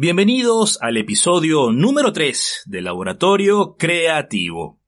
Bienvenidos al episodio número 3 del Laboratorio Creativo.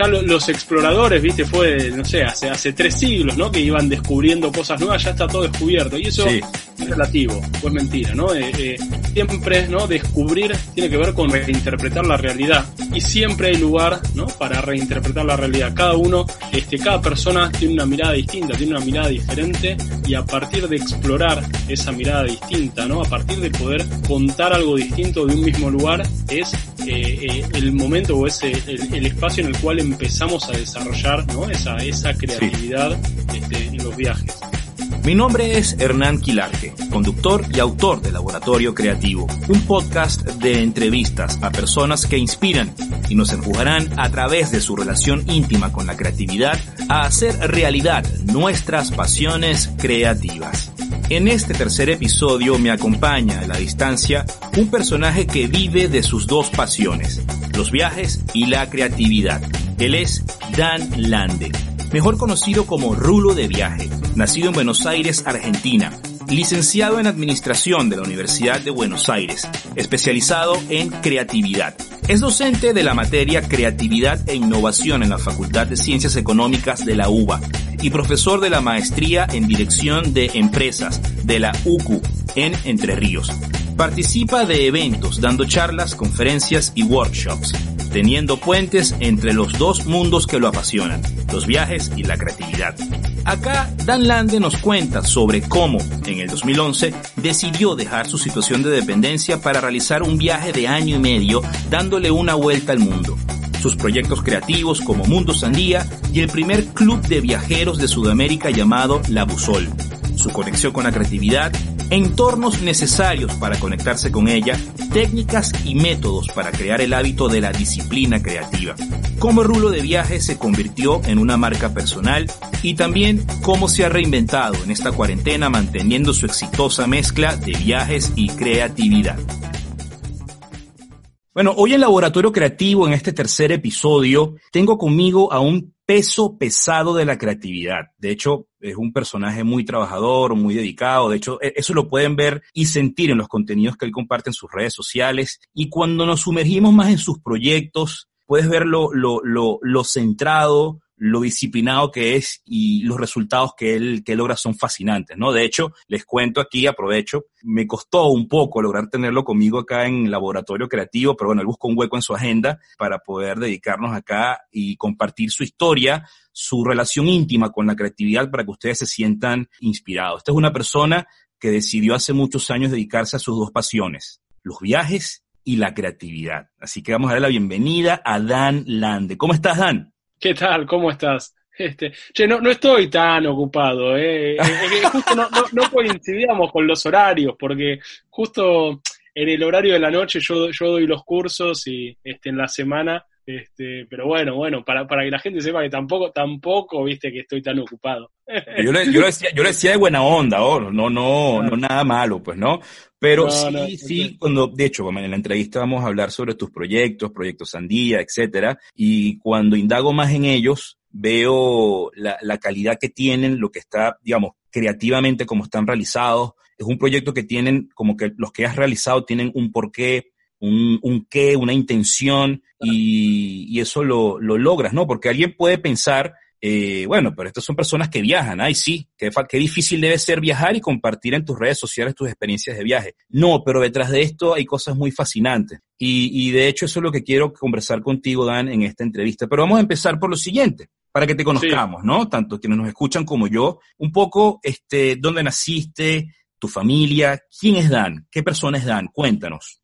Ya los exploradores, viste, fue, no sé, hace, hace tres siglos, ¿no? Que iban descubriendo cosas nuevas, ya está todo descubierto. Y eso es relativo, pues mentira, ¿no? Eh, eh, siempre, ¿no? Descubrir tiene que ver con reinterpretar la realidad. Y siempre hay lugar, ¿no? Para reinterpretar la realidad. Cada uno, este, cada persona tiene una mirada distinta, tiene una mirada diferente. Y a partir de explorar esa mirada distinta, ¿no? A partir de poder contar algo distinto de un mismo lugar, es eh, el momento o es el, el espacio en el cual empezamos a desarrollar ¿no? esa, esa creatividad este, en los viajes. Mi nombre es Hernán Quilarque, conductor y autor de Laboratorio Creativo, un podcast de entrevistas a personas que inspiran y nos empujarán a través de su relación íntima con la creatividad a hacer realidad nuestras pasiones creativas. En este tercer episodio me acompaña a la distancia un personaje que vive de sus dos pasiones, los viajes y la creatividad. Él es Dan Lande, mejor conocido como Rulo de Viaje, nacido en Buenos Aires, Argentina, licenciado en Administración de la Universidad de Buenos Aires, especializado en creatividad. Es docente de la materia Creatividad e Innovación en la Facultad de Ciencias Económicas de la UBA y profesor de la Maestría en Dirección de Empresas de la UCU en Entre Ríos. Participa de eventos dando charlas, conferencias y workshops teniendo puentes entre los dos mundos que lo apasionan, los viajes y la creatividad. Acá Dan Lande nos cuenta sobre cómo, en el 2011, decidió dejar su situación de dependencia para realizar un viaje de año y medio dándole una vuelta al mundo sus proyectos creativos como Mundo Sandía y el primer club de viajeros de Sudamérica llamado La Busol, su conexión con la creatividad entornos necesarios para conectarse con ella, técnicas y métodos para crear el hábito de la disciplina creativa, cómo Rulo de Viaje se convirtió en una marca personal y también cómo se ha reinventado en esta cuarentena manteniendo su exitosa mezcla de viajes y creatividad. Bueno, hoy en Laboratorio Creativo, en este tercer episodio, tengo conmigo a un peso pesado de la creatividad. De hecho, es un personaje muy trabajador, muy dedicado. De hecho, e, eso lo pueden ver y sentir en los contenidos que él comparte en sus redes sociales. Y cuando nos sumergimos más en sus proyectos, puedes ver lo, lo, lo, lo centrado, lo disciplinado que es y los resultados que él, que logra son fascinantes, ¿no? De hecho, les cuento aquí, aprovecho, me costó un poco lograr tenerlo conmigo acá en laboratorio creativo, pero bueno, él buscó un hueco en su agenda para poder dedicarnos acá y compartir su historia, su relación íntima con la creatividad para que ustedes se sientan inspirados. Esta es una persona que decidió hace muchos años dedicarse a sus dos pasiones, los viajes y la creatividad. Así que vamos a darle la bienvenida a Dan Lande. ¿Cómo estás, Dan? ¿Qué tal? ¿Cómo estás? Este, che, no, no estoy tan ocupado, ¿eh? justo no, no, coincidíamos con los horarios, porque justo en el horario de la noche yo, yo doy los cursos y este, en la semana, este, pero bueno, bueno, para, para que la gente sepa que tampoco, tampoco, viste, que estoy tan ocupado. Yo le, yo decía, yo le decía de buena onda, oh, no, no, no nada malo, pues, ¿no? Pero sí, sí, cuando, de hecho, en la entrevista vamos a hablar sobre tus proyectos, proyectos Sandía, etcétera, y cuando indago más en ellos, veo la, la calidad que tienen, lo que está, digamos, creativamente, como están realizados. Es un proyecto que tienen, como que los que has realizado tienen un porqué, un, un qué, una intención, y, y eso lo, lo logras, ¿no? Porque alguien puede pensar eh, bueno, pero estas son personas que viajan. Ay, sí, qué, qué, difícil debe ser viajar y compartir en tus redes sociales tus experiencias de viaje. No, pero detrás de esto hay cosas muy fascinantes. Y, y de hecho eso es lo que quiero conversar contigo, Dan, en esta entrevista. Pero vamos a empezar por lo siguiente, para que te conozcamos, ¿no? Tanto quienes nos escuchan como yo. Un poco, este, dónde naciste, tu familia, quién es Dan, qué persona es Dan, cuéntanos.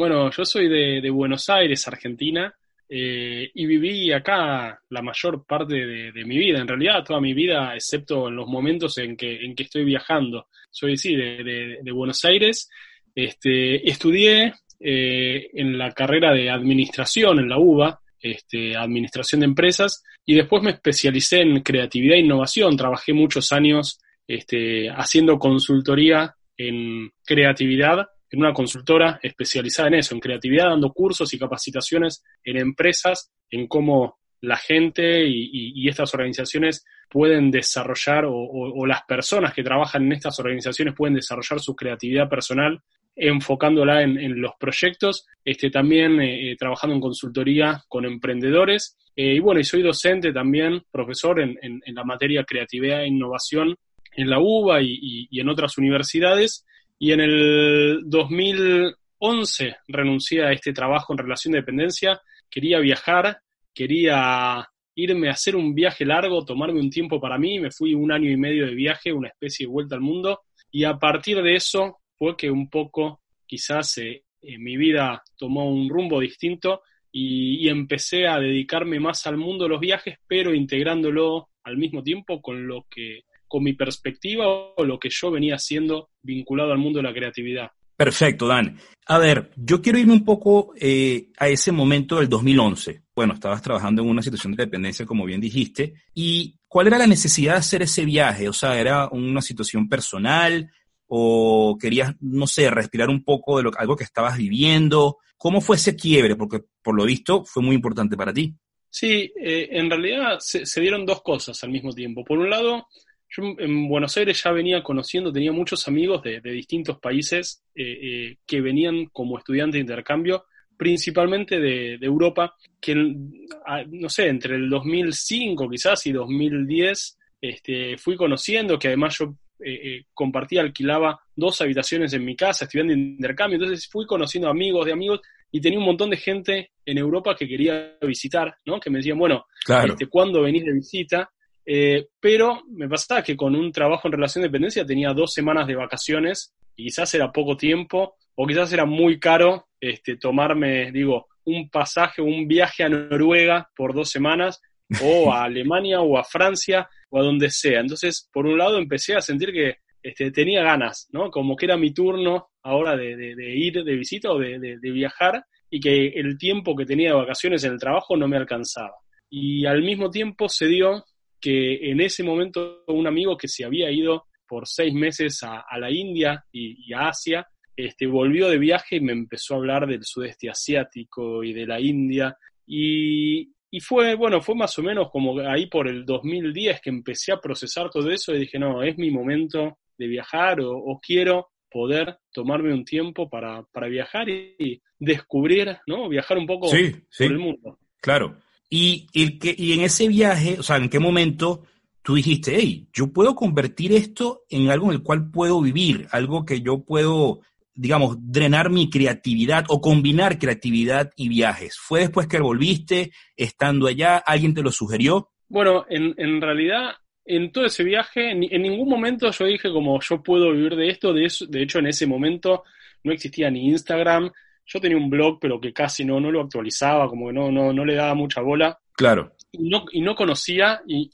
Bueno, yo soy de, de Buenos Aires, Argentina. Eh, y viví acá la mayor parte de, mi vida, en realidad toda mi vida, excepto en los momentos en que, en que estoy viajando. Soy, sí, de, Buenos Aires. Este, estudié eh, en la carrera de administración en la UBA, este, administración de empresas, y después me especialicé en creatividad e innovación. Trabajé muchos años este, haciendo consultoría en creatividad en una consultora especializada en eso, en creatividad, dando cursos y capacitaciones en empresas, en cómo la gente y, estas organizaciones pueden desarrollar o, las personas que trabajan en estas organizaciones pueden desarrollar su creatividad personal enfocándola en, los proyectos, este, también eh, eh, trabajando en consultoría con emprendedores. Eh, y bueno, y soy docente también, profesor en, la materia creatividad e innovación en la UBA y, en otras universidades. Y en el 2011 renuncié a este trabajo en relación de dependencia. Quería viajar, quería irme a hacer un viaje largo, tomarme un tiempo para mí. Me fui un año y medio de viaje, una especie de vuelta al mundo. Y a partir de eso fue que un poco quizás eh, mi vida tomó un rumbo distinto y, empecé a dedicarme más al mundo de los viajes, pero integrándolo al mismo tiempo con lo que con mi perspectiva o lo que yo venía haciendo vinculado al mundo de la creatividad. Perfecto, Dan. A ver, yo quiero irme un poco eh, a ese momento del 2011. Bueno, estabas trabajando en una situación de dependencia, como bien dijiste. ¿Y cuál era la necesidad de hacer ese viaje? O sea, ¿era una situación personal? o querías, no sé, respirar un poco de lo, algo que estabas viviendo? ¿Cómo fue ese quiebre? Porque por lo visto fue muy importante para ti. Sí, eh, en realidad se, dieron dos cosas al mismo tiempo. Por un lado, yo en Buenos Aires ya venía conociendo, tenía muchos amigos de, distintos países eh, eh, que venían como estudiantes de intercambio, principalmente de, Europa, que no sé, entre el 2005 quizás y 2010 este, fui conociendo, que además yo eh, eh, compartía, alquilaba dos habitaciones en mi casa, estudiando de intercambio, entonces fui conociendo amigos de amigos y tenía un montón de gente en Europa que quería visitar, ¿no? Que me decían, bueno, este, ¿cuándo venís de visita? Eh, pero me pasaba que con un trabajo en relación de dependencia tenía dos semanas de vacaciones y quizás era poco tiempo o quizás era muy caro este, tomarme, digo, un pasaje, un viaje a Noruega por dos semanas o a Alemania o a Francia o a donde sea. Entonces, por un lado, empecé a sentir que este, tenía ganas, ¿no? Como que era mi turno ahora de, ir de visita o de, viajar y que el tiempo que tenía de vacaciones en el trabajo no me alcanzaba. Y al mismo tiempo se dio que en ese momento un amigo que se había ido por seis meses a, la India y, a Asia, este, volvió de viaje y me empezó a hablar del sudeste asiático y de la India. Y, y fue, bueno, fue más o menos como ahí por el 2010 que empecé a procesar todo eso y dije, no, es mi momento de viajar o, quiero poder tomarme un tiempo para, viajar y, descubrir, ¿no? Viajar un poco por el mundo. Claro. Y, el que, y en ese viaje, o sea, ¿en qué momento tú dijiste, hey, yo puedo convertir esto en algo en el cual puedo vivir, algo que yo puedo digamos, drenar mi creatividad o combinar creatividad y viajes? ¿Fue después que volviste, estando allá? ¿Alguien te lo sugirió? Bueno, en, en realidad, en todo ese viaje, en, ningún momento yo dije como yo puedo vivir de esto. De, eso, de hecho, en ese momento no existía ni Instagram. Yo tenía un blog, pero que casi no, no lo actualizaba, como que no, no, no le daba mucha bola. Claro. Y no, y no conocía, y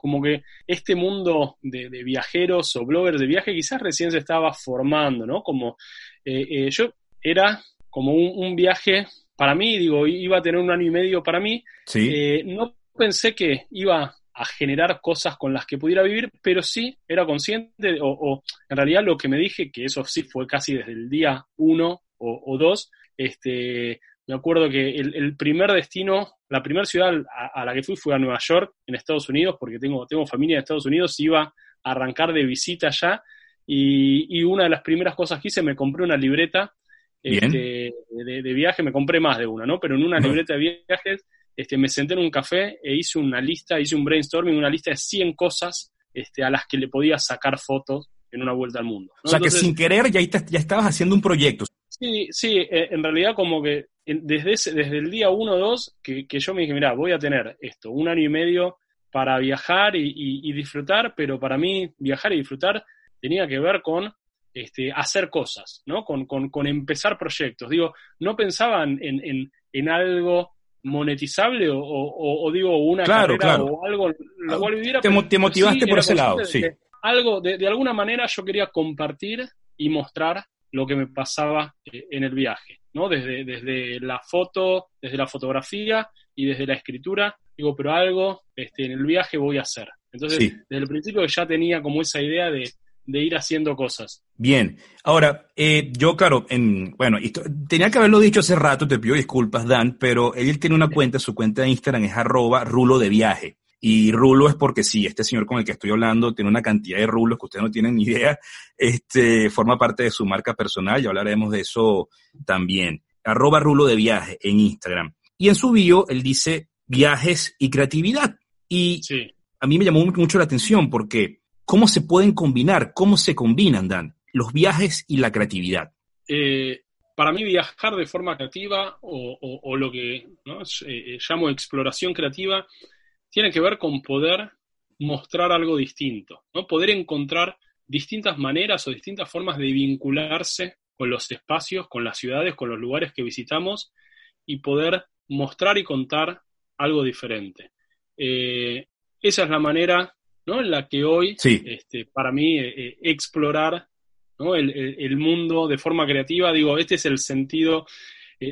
como que este mundo de, viajeros o bloggers de viaje quizás recién se estaba formando, ¿no? Como eh, eh, yo era como un, viaje para mí, digo, iba a tener un año y medio para mí. Sí. Eh, no pensé que iba a generar cosas con las que pudiera vivir, pero sí era consciente, o, en realidad lo que me dije, que eso sí fue casi desde el día uno o, o dos, este, me acuerdo que el, primer destino, la primera ciudad a, la que fui fue a Nueva York, en Estados Unidos, porque tengo, tengo familia en Estados Unidos, iba a arrancar de visita allá y, una de las primeras cosas que hice, me compré una libreta este, de, viaje, me compré más de una, ¿no? Pero en una libreta de viajes este, me senté en un café e hice una lista, hice un brainstorming, una lista de 100 cosas este, a las que le podía sacar fotos en una vuelta al mundo. O sea que sin querer ya, ya estabas haciendo un proyecto. Sí, sí, eh, en realidad como que desde, desde el día 1 o 2 que, yo me dije, mira, voy a tener esto, un año y medio para viajar y, disfrutar, pero para mí viajar y disfrutar tenía que ver con este, hacer cosas, ¿no? Con, con, empezar proyectos. Digo, no pensaban en, en, algo monetizable o, digo una carrera o algo lo cual viviera. Te, te motivaste por ese lado, sí. algo, de, de, alguna manera yo quería compartir y mostrar lo que me pasaba eh, en el viaje, ¿no? Desde, desde la foto, desde la fotografía y desde la escritura, digo, pero algo este, en el viaje voy a hacer. Entonces, desde el principio ya tenía como esa idea de, de ir haciendo cosas. Bien, ahora, eh, yo claro, en, bueno, tenía que haberlo dicho hace rato, te pido disculpas, Dan, pero él tiene una cuenta, su cuenta de Instagram es arroba rulo de viaje. Y rulo es porque sí, este señor con el que estoy hablando tiene una cantidad de rulos que ustedes no tienen ni idea, este, forma parte de su marca personal, ya hablaremos de eso también. Arroba rulo de viaje en Instagram. Y en su bio él dice viajes y creatividad. Y a mí me llamó mucho la atención porque ¿cómo se pueden combinar? ¿Cómo se combinan, Dan, los viajes y la creatividad? Eh, para mí viajar de forma creativa o, lo que eh, eh, llamo exploración creativa tiene que ver con poder mostrar algo distinto, ¿no? Poder encontrar distintas maneras o distintas formas de vincularse con los espacios, con las ciudades, con los lugares que visitamos y poder mostrar y contar algo diferente. Eh, esa es la manera ¿no? en la que hoy, este, para mí, eh, eh, explorar ¿no? el, mundo de forma creativa, digo, este es el sentido,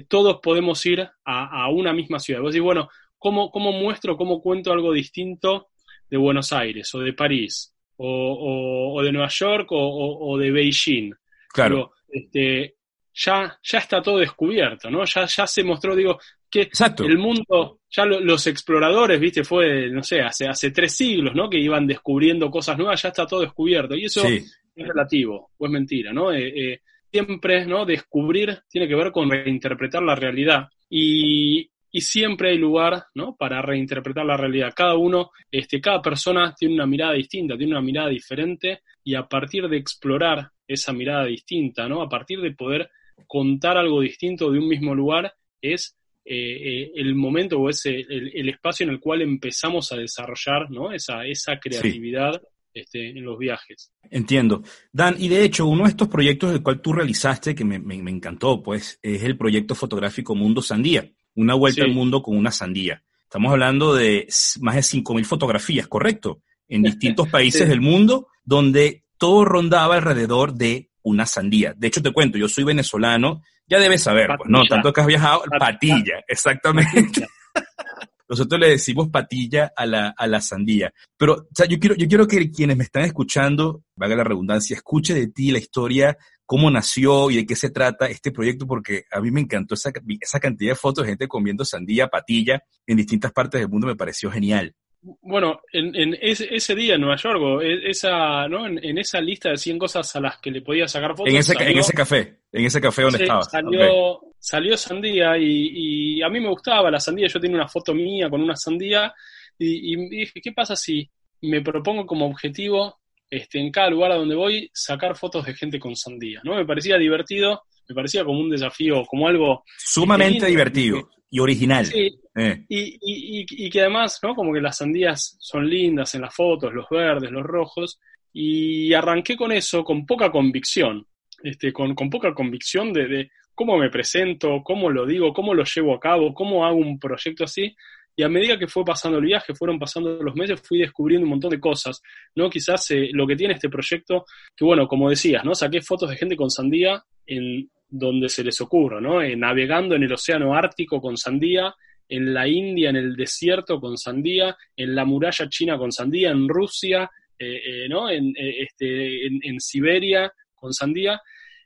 todos podemos ir a, una misma ciudad. Vos decís, bueno, ¿cómo, ¿cómo, muestro, cómo cuento algo distinto de Buenos Aires o de París o, de Nueva York o, de Beijing? Claro. este, ya, ya está todo descubierto, ¿no? Ya, ya se mostró, digo, que el mundo, ya los exploradores, viste, fue, no sé, hace, hace tres siglos, ¿no? Que iban descubriendo cosas nuevas, ya está todo descubierto. Y eso es relativo, o es mentira, ¿no? Eh, eh, siempre, ¿no? Descubrir tiene que ver con reinterpretar la realidad. Y, y siempre hay lugar, ¿no? Para reinterpretar la realidad. Cada uno, este, cada persona tiene una mirada distinta, tiene una mirada diferente, y a partir de explorar esa mirada distinta, ¿no? A partir de poder contar algo distinto de un mismo lugar, es eh, eh, el momento o ese el, espacio en el cual empezamos a desarrollar ¿no? esa, esa creatividad este, en los viajes. Entiendo. Dan, y de hecho, uno de estos proyectos del cual tú realizaste, que me, encantó, pues, es el proyecto fotográfico Mundo Sandía, una vuelta al mundo con una sandía. Estamos hablando de más de 5.000 fotografías, ¿correcto? En distintos países del mundo, donde todo rondaba alrededor de una sandía. De hecho, te cuento, yo soy venezolano ya debes saber, pues, ¿no? Tanto que has viajado, patilla, exactamente. Nosotros le decimos patilla a la, a la sandía. Pero, o sea, yo quiero, yo quiero que quienes me están escuchando, valga la redundancia, escuche de ti la historia, cómo nació y de qué se trata este proyecto, porque a mí me encantó esa, esa cantidad de fotos de gente comiendo sandía, patilla en distintas partes del mundo, me pareció genial. Bueno, en, ese, día en Nueva York, e, esa, ¿no? En, esa lista de 100 cosas a las que le podía sacar fotos. En ese, en ese café, en ese café donde estaba. Salió, salió sandía y, a mí me gustaba la sandía. Yo tenía una foto mía con una sandía y, dije, ¿qué pasa si me propongo como objetivo este, en cada lugar a donde voy sacar fotos de gente con sandía? ¿no? Me parecía divertido, me parecía como un desafío, como algo... Sumamente divertido y original. Sí, eh. y, que además, ¿no? Como que las sandías son lindas en las fotos, los verdes, los rojos, y arranqué con eso con poca convicción, este, con, poca convicción de, cómo me presento, cómo lo digo, cómo lo llevo a cabo, cómo hago un proyecto así, y a medida que fue pasando el viaje, fueron pasando los meses, fui descubriendo un montón de cosas, ¿no? Quizás eh, lo que tiene este proyecto, que bueno, como decías, ¿no? Saqué fotos de gente con sandía en donde se les ocurra, ¿no? Eh, navegando en el océano Ártico con sandía, en la India, en el desierto con sandía, en la muralla china con sandía, en Rusia, eh, ¿no? En, este, en, Siberia con sandía.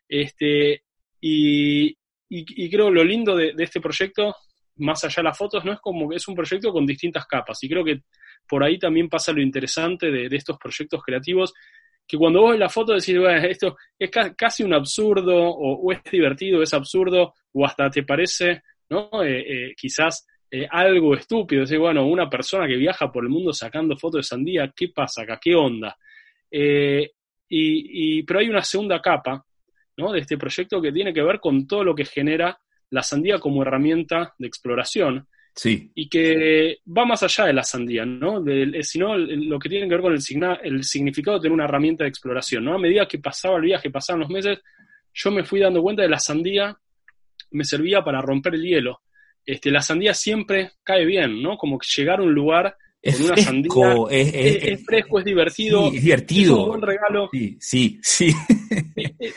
Este, y, y, creo lo lindo de, este proyecto, más allá de las fotos, no es como que es un proyecto con distintas capas. Y creo que por ahí también pasa lo interesante de, estos proyectos creativos, que cuando vos ves la foto decís, bueno, esto es casi un absurdo, o, es divertido, es absurdo, o hasta te parece, ¿no? Eh, eh, quizás eh, algo estúpido. Decís, bueno, una persona que viaja por el mundo sacando fotos de sandía, ¿qué pasa acá? ¿Qué onda? y, pero hay una segunda capa, ¿no? De este proyecto que tiene que ver con todo lo que genera la sandía como herramienta de exploración Sí. Y que va más allá de la sandía, ¿no? Eh, sino lo que tiene que ver con el, el significado de tener una herramienta de exploración, ¿no? A medida que pasaba el viaje, pasaban los meses, yo me fui dando cuenta de la sandía me servía para romper el hielo. Este, la sandía siempre cae bien, ¿no? Como que llegar a un lugar es una fresco, es, fresco, es divertido. es divertido. un buen regalo. Sí, sí, sí.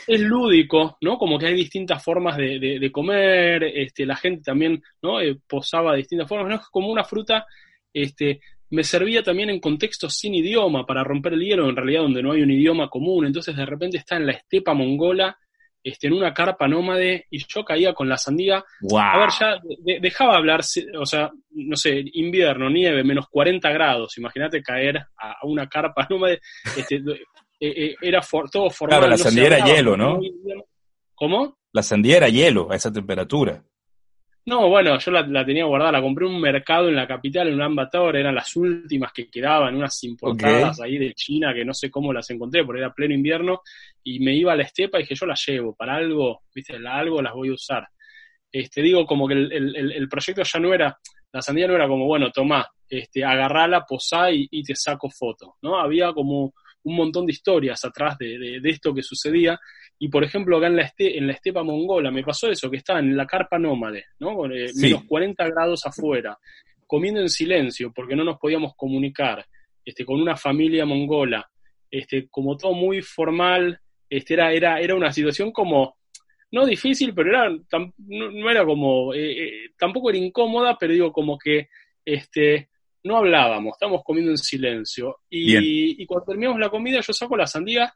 Es, lúdico, ¿no? Como que hay distintas formas de, comer, este, la gente también, ¿no? Eh, posaba de distintas formas, ¿no? Es como una fruta este, me servía también en contextos sin idioma para romper el hielo, en realidad donde no hay un idioma común, entonces de repente está en la estepa mongola, este, en una carpa nómade, y yo caía con la sandía. A ver, ya dejaba hablar, o sea, no sé, invierno, nieve, menos 40 grados, imagínate caer a, una carpa nómade, este, eh, eh, era todo formal. Claro, la sandía era hielo, ¿no? ¿Cómo? La sandía era hielo a esa temperatura. No, bueno, yo la, tenía guardada, la compré en un mercado en la capital, en un Ambator, eran las últimas que quedaban, unas importadas ahí de China, que no sé cómo las encontré, porque era pleno invierno, y me iba a la estepa y dije, yo las llevo, para algo, viste, la algo las voy a usar. Este, digo, como que el, proyecto ya no era, la sandía no era como, bueno, tomá, este, agarrala, posá y, y te saco foto, ¿no? Había como un montón de historias atrás de, esto que sucedía. Y por ejemplo, acá en la, este, en la estepa mongola me pasó eso, que estaba en la carpa nómade, ¿no? Eh, menos 40 grados afuera, comiendo en silencio porque no nos podíamos comunicar, este, con una familia mongola, este, como todo muy formal, este, era, era, era una situación como, no difícil, pero era, no, era como, eh, eh, tampoco era incómoda, pero digo, como que, este, no hablábamos, estábamos comiendo en silencio. Y, cuando terminamos la comida, yo saco la sandía,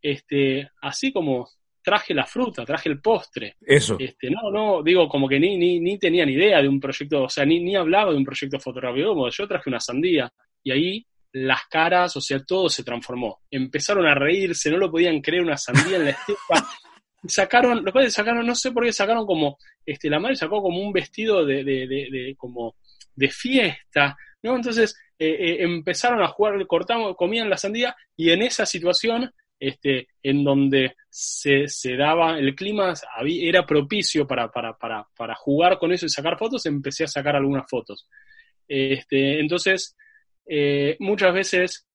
este, así como traje la fruta, traje el postre. Eso. Este, no, no, digo, como que ni, ni, ni tenía ni idea de un proyecto, o sea, ni, ni hablaba de un proyecto fotográfico, como yo traje una sandía. Y ahí las caras, o sea, todo se transformó. Empezaron a reírse, no lo podían creer, una sandía en la estepa. sacaron, los padres sacaron, no sé por qué sacaron como, este, la madre sacó como un vestido de, de, de como de fiesta, ¿no? Entonces eh, eh, empezaron a jugar, cortamos, comían la sandía y en esa situación, este, en donde se, se daba, el clima era propicio para, para, para, para, jugar con eso y sacar fotos, empecé a sacar algunas fotos. Este, entonces, eh, muchas veces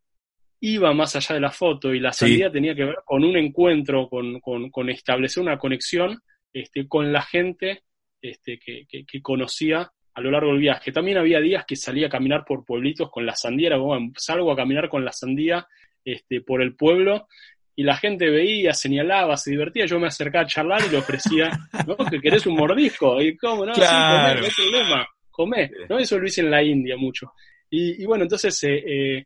iba más allá de la foto y la sandía tenía que ver con un encuentro, con, con, con establecer una conexión este, con la gente este, que, que, conocía a lo largo del viaje. También había días que salía a caminar por pueblitos con la sandía, era como, salgo a caminar con la sandía este, por el pueblo y la gente veía, señalaba, se divertía, yo me acercaba a charlar y le ofrecía, ¿no? Que querés un mordisco, y cómo, no, sí, comé, no hay problema, comé, ¿no? Eso lo hice en la India mucho. Y, bueno, entonces eh, eh,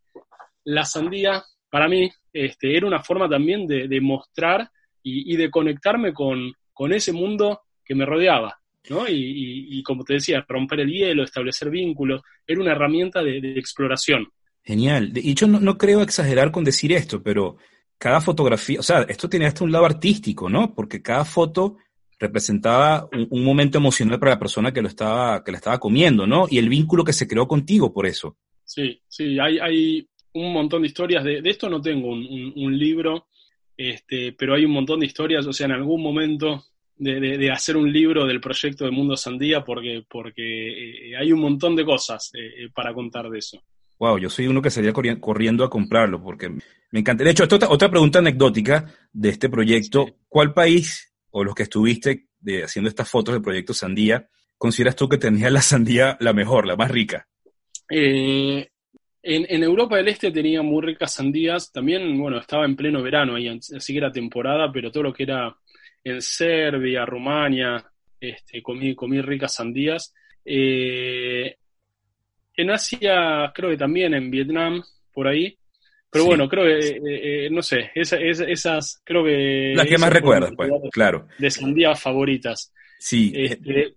la sandía, para mí, este, era una forma también de, mostrar y, y, de conectarme con, con ese mundo que me rodeaba. ¿No? Y, como te decía, romper el hielo, establecer vínculos, era una herramienta de, exploración. Genial. Y yo no, creo exagerar con decir esto, pero cada fotografía, o sea, esto tenía hasta un lado artístico, ¿no? Porque cada foto representaba un, momento emocional para la persona que lo estaba, que la estaba comiendo, ¿no? Y el vínculo que se creó contigo por eso. Sí, sí, hay, hay un montón de historias. De, de esto no tengo un, un, libro, este, pero hay un montón de historias. O sea, en algún momento de, hacer un libro del proyecto de Mundo Sandía porque, porque eh, hay un montón de cosas eh, eh, para contar de eso. Wow, yo soy uno que sería corriendo a comprarlo porque me encanta. De hecho, otra, pregunta anecdótica de este proyecto. ¿Cuál país o los que estuviste de, haciendo estas fotos del proyecto Sandía consideras tú que tenía la sandía la mejor, la más rica? en, en, Europa del Este tenía muy ricas sandías. También, bueno, estaba en pleno verano ahí, así que era temporada, pero todo lo que era en Serbia, Rumania, este, comí, comí ricas sandías. Eh, en Asia, creo que también, en Vietnam, por ahí. Pero bueno, creo que, eh, eh, no sé, esas, creo que... Las que más recuerdas, pues, claro. De sandías favoritas. Sí. Este,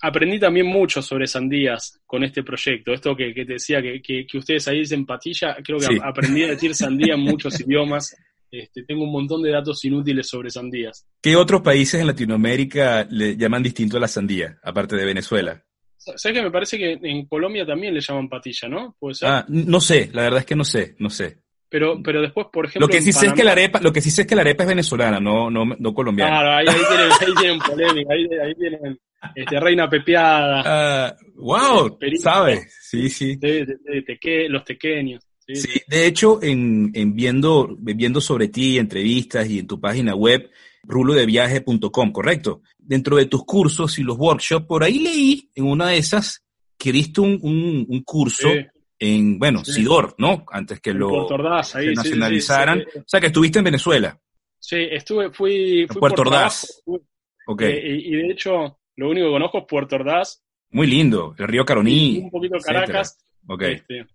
aprendí también mucho sobre sandías con este proyecto. Esto que, te decía, que, ustedes ahí dicen patilla, creo que aprendí a decir sandía en muchos idiomas. Este, tengo un montón de datos inútiles sobre sandías. ¿Qué otros países en Latinoamérica le llaman distinto a la sandía, aparte de Venezuela? ¿Sabes que me parece que en Colombia también le llaman patilla, ¿no? Ah, no sé, la verdad es que no sé, no sé. Pero, pero después, por ejemplo. Lo que sí sé es que la arepa, lo que sí sé es que la arepa es venezolana, no, no, no colombiana. Claro, ahí, tienen, ahí tienen polémica, ahí, tienen este, reina pepeada. wow, ah, ¿sabes? Sí, sí. los tequeños. Sí, de hecho, en, viendo, viendo sobre ti, entrevistas y en tu página web, rulodeviaje.com, ¿correcto? Dentro de tus cursos y los workshops, por ahí leí en una de esas que diste un, un, curso en, bueno, Sidor, ¿no? Antes que lo nacionalizaran. o sea, que estuviste en Venezuela. Sí, estuve, fui, fui Puerto Ordaz. Eh, y, de hecho, lo único que conozco es Puerto Ordaz. Muy lindo, el río Caroní. un poquito Caracas. Ok. Este,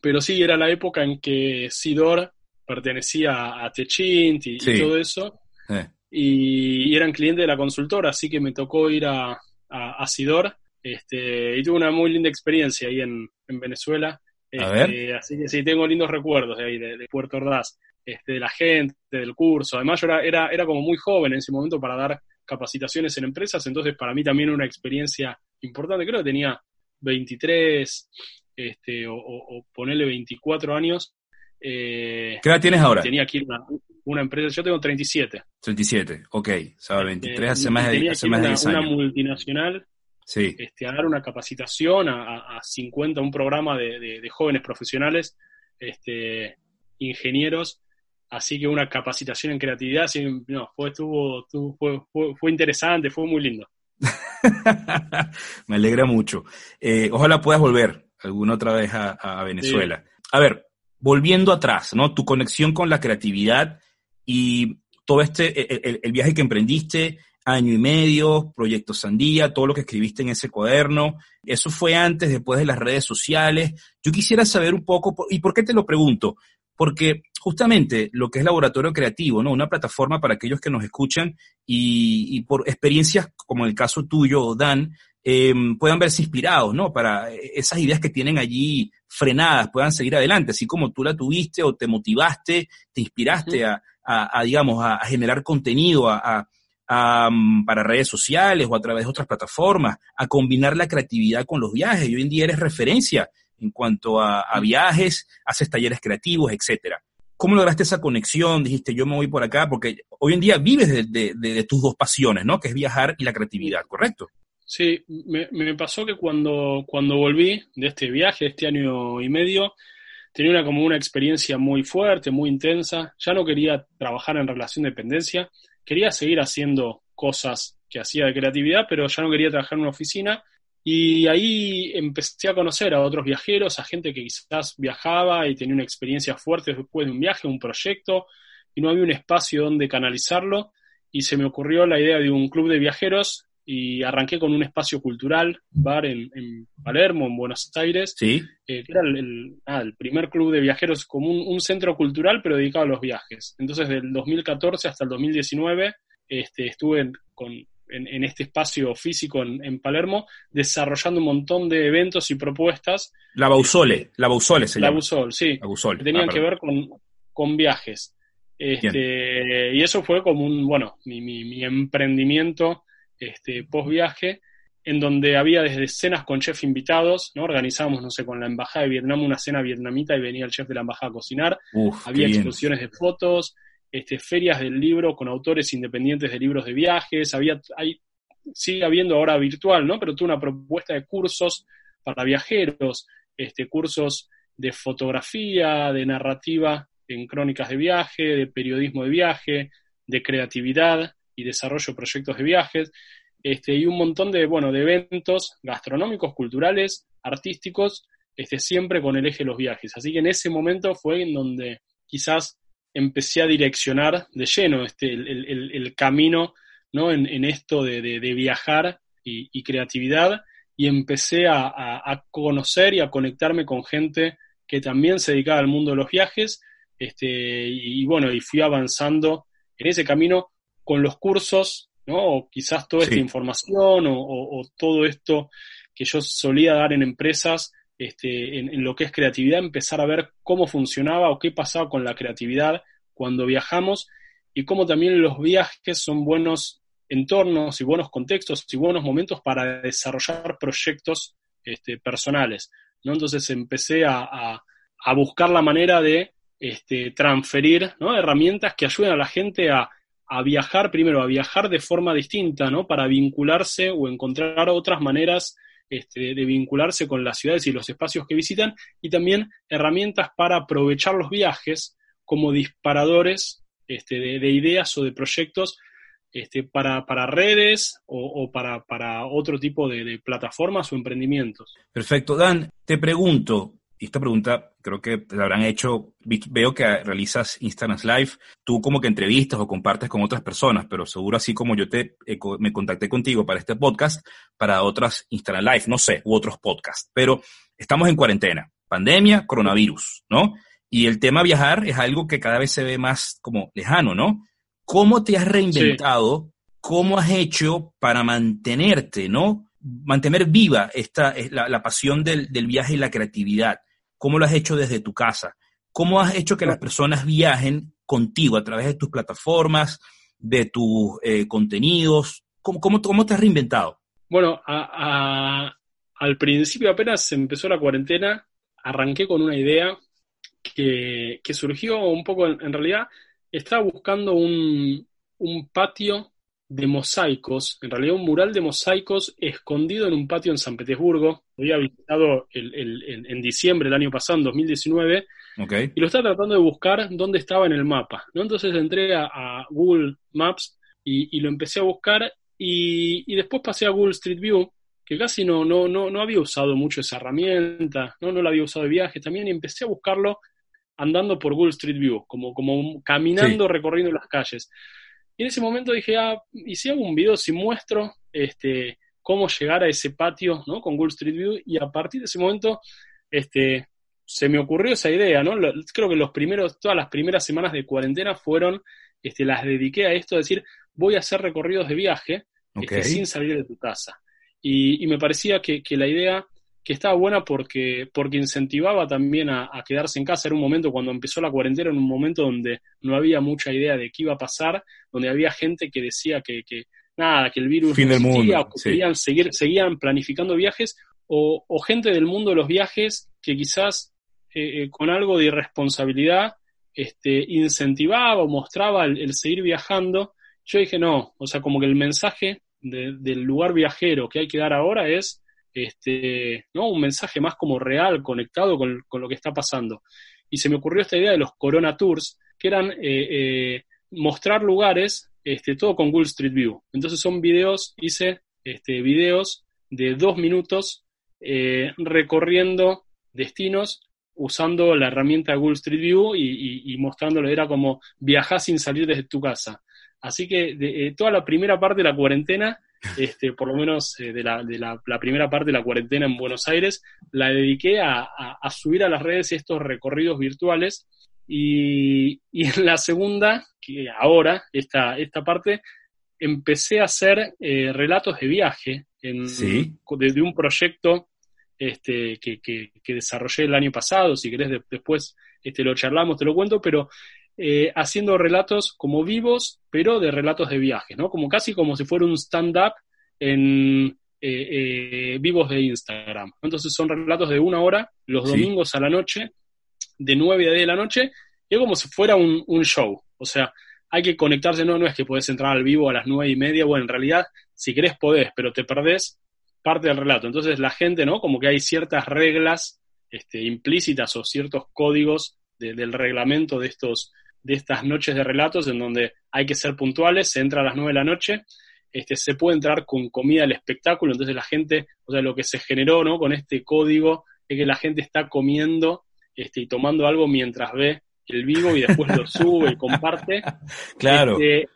pero sí, era la época en que Sidor pertenecía a Techint y, todo eso. Y, eran clientes de la consultora, así que me tocó ir a, a, Sidor. Este, y tuve una muy linda experiencia ahí en, Venezuela. Este, así que sí, tengo lindos recuerdos de ahí, de, Puerto Ordaz, este, de la gente, del curso. Además, yo era, era, era como muy joven en ese momento para dar capacitaciones en empresas, entonces para mí también una experiencia importante. Creo que tenía 23 este, o, o, ponerle 24 años. Eh, ¿Qué edad tienes ahora? Tenía aquí una, empresa, yo tengo 37. 37, ok, o 23 este, hace más de, hace más una, de 10 años. Una multinacional sí. este, a dar una capacitación a, a 50, un programa de, de, jóvenes profesionales, este, ingenieros, así que una capacitación en creatividad, no, fue, estuvo, fue, fue interesante, fue muy lindo. Me alegra mucho. Eh, ojalá puedas volver alguna otra vez a, Venezuela. A ver, volviendo atrás, ¿no? Tu conexión con la creatividad y todo este, el, viaje que emprendiste, año y medio, Proyecto Sandía, todo lo que escribiste en ese cuaderno, eso fue antes, después de las redes sociales. Yo quisiera saber un poco, ¿y por qué te lo pregunto? Porque justamente lo que es laboratorio creativo, ¿no? Una plataforma para aquellos que nos escuchan y, por experiencias como el caso tuyo, Dan, em, puedan verse inspirados, ¿no? Para esas ideas que tienen allí frenadas, puedan seguir adelante, así como tú la tuviste o te motivaste, te inspiraste a, digamos, a, generar contenido, a, mm, para redes sociales o a través de otras plataformas, a combinar la creatividad con los viajes. Y hoy en día eres referencia en cuanto a, viajes, haces talleres creativos, etcétera. ¿Cómo lograste esa conexión? Dijiste, yo me voy por acá, porque hoy en día vives de, tus dos pasiones, ¿no? Que es viajar y la creatividad, ¿correcto? Sí, me, pasó que cuando, cuando volví de este viaje, este año y medio, tenía una, como una experiencia muy fuerte, muy intensa. Ya no quería trabajar en relación de dependencia, quería seguir haciendo cosas que hacía de creatividad, pero ya no quería trabajar en una oficina y ahí empecé a conocer a otros viajeros, a gente que quizás viajaba y tenía una experiencia fuerte después de un viaje, un proyecto, y no había un espacio donde canalizarlo. Y se me ocurrió la idea de un club de viajeros y arranqué con un espacio cultural, bar en, Palermo, en Buenos Aires, ¿Sí? Eh, que era ah, el, primer club de viajeros como un, centro cultural, pero dedicado a los viajes. Entonces, del 2014 hasta el 2019, este, estuve con en, este espacio físico en, Palermo, desarrollando un montón de eventos y propuestas. La Bausole, la Bausole se la llama. Bausole, sí. La Que tenían ah, que ver con, viajes. Este, y eso fue como un, bueno, mi, emprendimiento este, post viaje, en donde había desde cenas con chef invitados, ¿no? Organizábamos, no sé, con la Embajada de Vietnam una cena vietnamita y venía el chef de la Embajada a cocinar. había exposiciones de fotos, este, ferias del libro con autores independientes de libros de viajes, había, hay, sigue habiendo ahora virtual, ¿no? Pero tuve una propuesta de cursos para viajeros, este, cursos de fotografía, de narrativa en crónicas de viaje, de periodismo de viaje, de creatividad y desarrollo de proyectos de viajes, este, y un montón de, bueno, de eventos gastronómicos, culturales, artísticos, este, siempre con el eje de los viajes. Así que en ese momento fue en donde quizás empecé a direccionar de lleno este, el, camino ¿no? en, esto de, viajar y, creatividad y empecé a, conocer y a conectarme con gente que también se dedicaba al mundo de los viajes este, y, bueno, y fui avanzando en ese camino con los cursos, ¿no? o quizás toda esta información o, todo esto que yo solía dar en empresas este, en, lo que es creatividad, empezar a ver cómo funcionaba o qué pasaba con la creatividad cuando viajamos y cómo también los viajes son buenos entornos y buenos contextos y buenos momentos para desarrollar proyectos este, personales. ¿no? Entonces empecé a, buscar la manera de este, transferir herramientas que ayuden a la gente a, viajar, primero, a viajar de forma distinta, ¿no? Para vincularse o encontrar otras maneras este, de vincularse con las ciudades y los espacios que visitan, y también herramientas para aprovechar los viajes como disparadores este, de, ideas o de proyectos este, para, redes o, para, otro tipo de, plataformas o emprendimientos. Perfecto. Dan, te pregunto, esta pregunta creo que te la habrán hecho, veo que realizas Instagram Live, tú como que entrevistas o compartes con otras personas, pero seguro así como yo te eh, me contacté contigo para este podcast, para otras Instagram Live, no sé, u otros podcasts, pero estamos en cuarentena. pandemia, coronavirus, ¿no? Y el tema viajar es algo que cada vez se ve más como lejano, ¿no? ¿Cómo te has reinventado? ¿Cómo has hecho para mantenerte, ¿no? Mantener viva esta, la, la pasión del, del viaje y la creatividad. ¿Cómo lo has hecho desde tu casa? ¿Cómo has hecho que las personas viajen contigo a través de tus plataformas, de tus eh, contenidos? ¿Cómo, cómo, te has reinventado? Bueno, al principio apenas se empezó la cuarentena, arranqué con una idea que, surgió un poco, en, realidad, estaba buscando un, patio de mosaicos, en realidad un mural de mosaicos escondido en un patio en San Petersburgo. Lo había visitado en diciembre del año pasado, en 2019, y lo estaba tratando de buscar dónde estaba en el mapa. ¿no? Entonces entré a, Google Maps y, lo empecé a buscar y, después pasé a Google Street View, que casi no, no, no, no había usado mucho esa herramienta, ¿no? no la había usado de viaje también, y empecé a buscarlo andando por Google Street View, como, como caminando, recorriendo las calles. Y en ese momento dije, ah, ¿y si hago un video, si muestro este, cómo llegar a ese patio ¿no? con Google Street View? Y a partir de ese momento este, se me ocurrió esa idea, ¿no? Creo que los primeros, todas las primeras semanas de cuarentena fueron, este, las dediqué a esto, es decir, voy a hacer recorridos de viaje este, sin salir de tu casa. Y, me parecía que, la idea que estaba buena porque, porque incentivaba también a, quedarse en casa. Era un momento cuando empezó la cuarentena, en un momento donde no había mucha idea de qué iba a pasar, donde había gente que decía que, nada, que el virus fin del mundo, o querían seguir, seguían planificando viajes, o, o, gente del mundo de los viajes que quizás eh, eh, con algo de irresponsabilidad este, incentivaba o mostraba el, seguir viajando, yo dije no, o sea, como que el mensaje del lugar viajero que hay que dar ahora es este, ¿no? un mensaje más como real, conectado con, lo que está pasando. Y se me ocurrió esta idea de los Corona Tours, que eran eh, mostrar lugares, este, todo con Google Street View. Entonces son videos, hice este, videos de dos minutos recorriendo destinos usando la herramienta Google Street View y, mostrándolo, era como viajar sin salir desde tu casa. Así que de, eh, toda la primera parte de la cuarentena, este, por lo menos eh, de, la, de la, primera parte de la cuarentena en Buenos Aires, la dediqué a, subir a las redes estos recorridos virtuales. Y, en la segunda, que ahora, esta, esta parte, empecé a hacer eh, relatos de viaje en, de, un proyecto este, que, que, desarrollé el año pasado, si querés después este, lo charlamos, te lo cuento, pero eh, haciendo relatos como vivos, pero de relatos de viajes, ¿no? Como casi como si fuera un stand-up en eh, eh, vivos de Instagram. Entonces son relatos de una hora, los domingos a la noche, de 9 a 10 de la noche, y es como si fuera un, un show. O sea, hay que conectarse, no, no es que puedes entrar al vivo a las nueve y media, bueno, en realidad, si querés podés, pero te perdés parte del relato. Entonces la gente, ¿no? Como que hay ciertas reglas este, implícitas o ciertos códigos del reglamento de, estos, de estas noches de relatos en donde hay que ser puntuales, se entra a las nueve de la noche, este, se puede entrar con comida al espectáculo, entonces la gente, o sea, lo que se generó, ¿no? Con este código es que la gente está comiendo este, y tomando algo mientras ve el vivo y después lo sube y comparte. Claro. Este,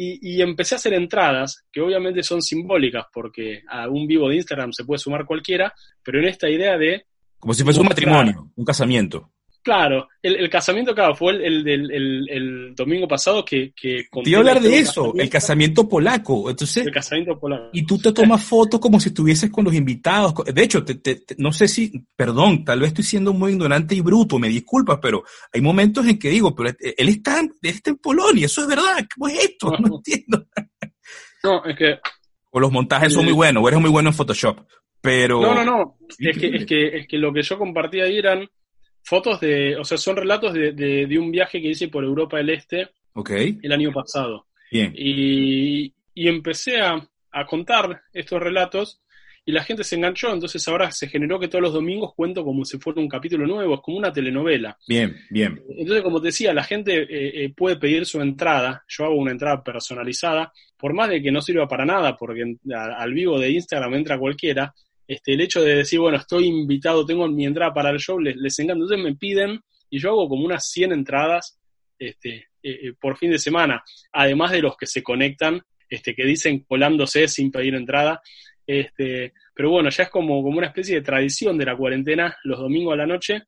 y, empecé a hacer entradas, que obviamente son simbólicas, porque a un vivo de Instagram se puede sumar cualquiera, pero en esta idea de... Como si fuese un matrimonio, un casamiento. Claro, el, casamiento, claro, fue el, el, domingo pasado que... que te iba a hablar de eso, el casamiento polaco. Entonces, el casamiento polaco. Y tú te tomas fotos como si estuvieses con los invitados. De hecho, te, no sé si, perdón, tal vez estoy siendo muy ignorante y bruto, me disculpas, pero hay momentos en que digo, pero él está, él está en Polonia, eso es verdad, ¿cómo es esto? No, entiendo. No, es que... O los montajes son muy buenos, o eres muy bueno en Photoshop, pero... No, no, no, es que, es, que, es que lo que yo compartí ahí eran fotos de, o sea, son relatos de, de, un viaje que hice por Europa del Este el año pasado. Bien. Y, y empecé a, a, contar estos relatos y la gente se enganchó, entonces ahora se generó que todos los domingos cuento como si fuera un capítulo nuevo, es como una telenovela. Bien, bien. Entonces, como te decía, la gente eh, eh, puede pedir su entrada, yo hago una entrada personalizada, por más de que no sirva para nada, porque al vivo de Instagram entra cualquiera, este, el hecho de decir, bueno, estoy invitado, tengo mi entrada para el show, les, encanta. Entonces me piden y yo hago como unas 100 entradas este, eh, eh, por fin de semana, además de los que se conectan, este, que dicen colándose sin pedir entrada. Este, pero bueno, ya es como, como una especie de tradición de la cuarentena, los domingos a la noche.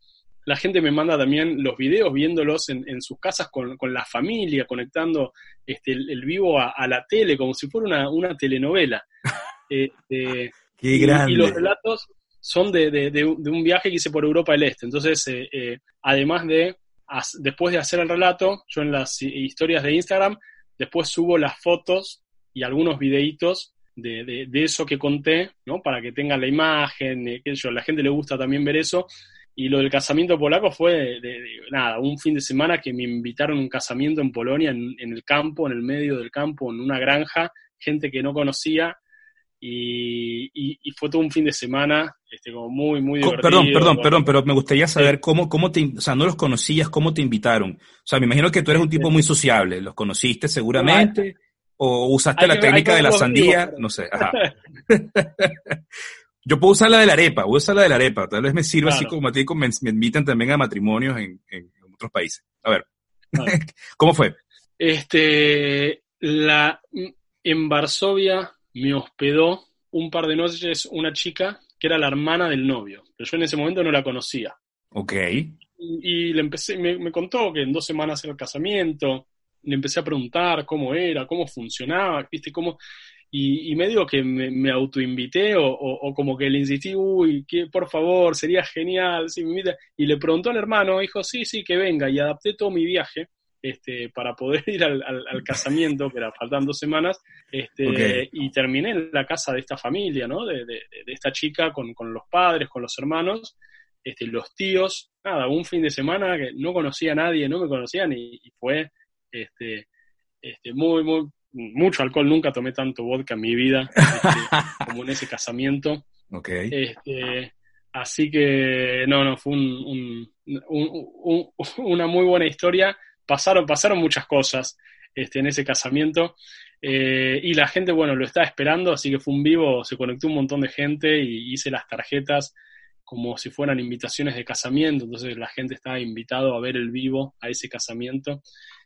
La gente me manda también los videos viéndolos en, sus casas con, la familia, conectando este, el, vivo a, la tele, como si fuera una, telenovela. Este, Qué grande. Y, los relatos son de, un viaje que hice por Europa del Este. Entonces, eh, eh, además de, después de hacer el relato, yo en las historias de Instagram, después subo las fotos y algunos videitos de, eso que conté, ¿no? Para que tengan la imagen, eh, que yo, a la gente le gusta también ver eso. Y lo del casamiento polaco fue de, nada, un fin de semana que me invitaron a un casamiento en Polonia, en, el campo, en el medio del campo, en una granja, gente que no conocía, y, fue todo un fin de semana este, como muy, muy divertido. Perdón, perdón, perdón, pero me gustaría saber cómo, cómo te, o sea, no los conocías, cómo te invitaron. O sea, me imagino que tú eres un tipo muy sociable, los conociste seguramente, o usaste la técnica de la sandía, no sé. Yo puedo usar la de la arepa, voy a usar la de la arepa, tal vez me sirva así como a ti, me, me, invitan también a matrimonios en, en otros países. A ver, ¿cómo fue? Este, la, en Varsovia me hospedó un par de noches una chica que era la hermana del novio, pero yo en ese momento no la conocía. Ok. Y, le empecé, me, contó que en dos semanas era el casamiento, le empecé a preguntar cómo era, cómo funcionaba, viste, cómo... Y, y me digo que me, autoinvité o, o, como que le insistí, uy, que, por favor, sería genial, si me invita. Y le preguntó al hermano, dijo, sí, sí, que venga. Y adapté todo mi viaje este, para poder ir al, casamiento, que era faltan dos semanas, este, y terminé en la casa de esta familia, ¿no? De, esta chica con, los padres, con los hermanos, este, los tíos, nada, un fin de semana que no conocía a nadie, no me conocían y, fue este, este, muy, muy, mucho alcohol, nunca tomé tanto vodka en mi vida este, como en ese casamiento. Este, así que, no, no, fue una muy buena historia pasaron, pasaron muchas cosas este, en ese casamiento. Eh, y la gente, bueno, lo estaba esperando, así que fue un vivo, se conectó un montón de gente y hice las tarjetas como si fueran invitaciones de casamiento, entonces la gente estaba invitado a ver el vivo a ese casamiento.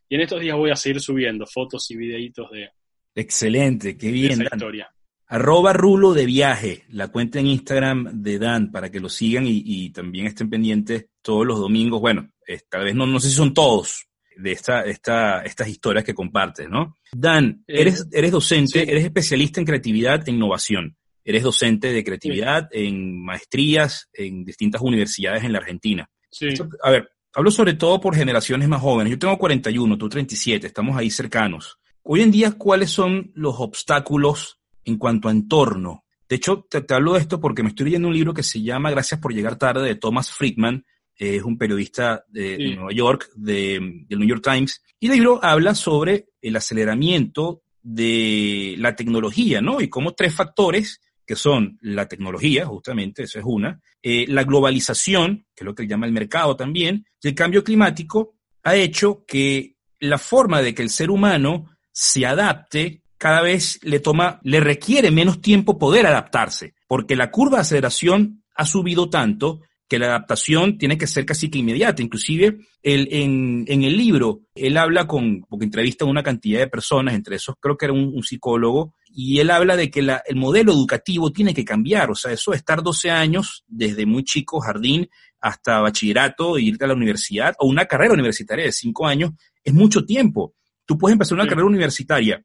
Y en estos días voy a seguir subiendo fotos y videitos de... Excelente, qué bien. esa historia. Arroba Rulo de Viaje, la cuenta en Instagram de Dan, para que lo sigan y, también estén pendientes todos los domingos. Bueno, tal vez no, no sé si son todos, de esta, esta, estas historias que compartes, ¿no? Dan, eh, eres, eres docente, eres especialista en creatividad e innovación. Eres docente de creatividad en maestrías en distintas universidades en la Argentina. Sí. A ver, hablo sobre todo por generaciones más jóvenes. Yo tengo 41, tú 37, estamos ahí cercanos. Hoy en día, ¿cuáles son los obstáculos en cuanto a entorno? De hecho, te, te hablo de esto porque me estoy leyendo un libro que se llama Gracias por llegar tarde de Thomas Friedman, es un periodista de, Nueva York, de, del New York Times, y el libro habla sobre el aceleramiento de la tecnología, ¿no? Y cómo tres factores, que son la tecnología, justamente, eso es una, eh, la globalización, que es lo que llama el mercado también, y el cambio climático, ha hecho que la forma de que el ser humano se adapte cada vez le toma, le requiere menos tiempo poder adaptarse, porque la curva de aceleración ha subido tanto que la adaptación tiene que ser casi que inmediata. Inclusive el, en, en, el libro, él habla con, porque entrevista a una cantidad de personas, entre esos creo que era un, psicólogo, y él habla de que la, el modelo educativo tiene que cambiar. O sea, eso de estar 12 años, desde muy chico, jardín, hasta bachillerato, e irte a la universidad, o una carrera universitaria de 5 años, es mucho tiempo. Tú puedes empezar una carrera universitaria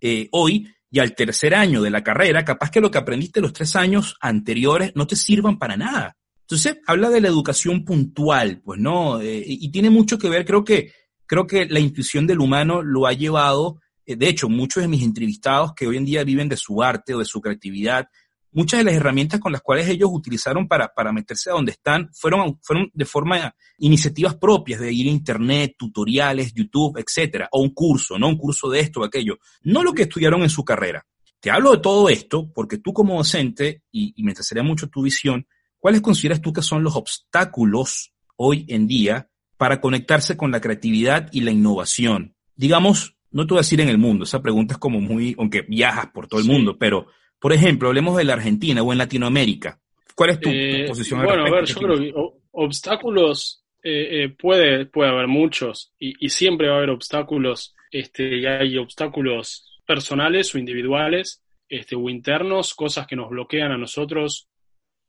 eh, hoy y al tercer año de la carrera, capaz que lo que aprendiste los tres años anteriores no te sirvan para nada. Entonces, habla de la educación puntual, pues, ¿no? Eh, y tiene mucho que ver, creo que, creo que la intuición del humano lo ha llevado, eh, de hecho, muchos de mis entrevistados que hoy en día viven de su arte o de su creatividad, muchas de las herramientas con las cuales ellos utilizaron para, para meterse a donde están fueron, fueron de forma iniciativas propias, de ir a internet, tutoriales, YouTube, etcétera, o un curso, ¿no? Un curso de esto o aquello. No lo que estudiaron en su carrera. Te hablo de todo esto porque tú como docente, y, y me interesaría mucho tu visión, ¿Cuáles consideras tú que son los obstáculos hoy en día para conectarse con la creatividad y la innovación? Digamos, no te voy a decir en el mundo, esa pregunta es como muy, aunque viajas por todo el mundo, pero, por ejemplo, hablemos de la Argentina o en Latinoamérica. ¿Cuál es tu, eh, posición al Bueno, a ver, yo creo que obstáculos eh, eh, puede, puede haber muchos y, siempre va a haber obstáculos, este, y hay obstáculos personales o individuales este, o internos, cosas que nos bloquean a nosotros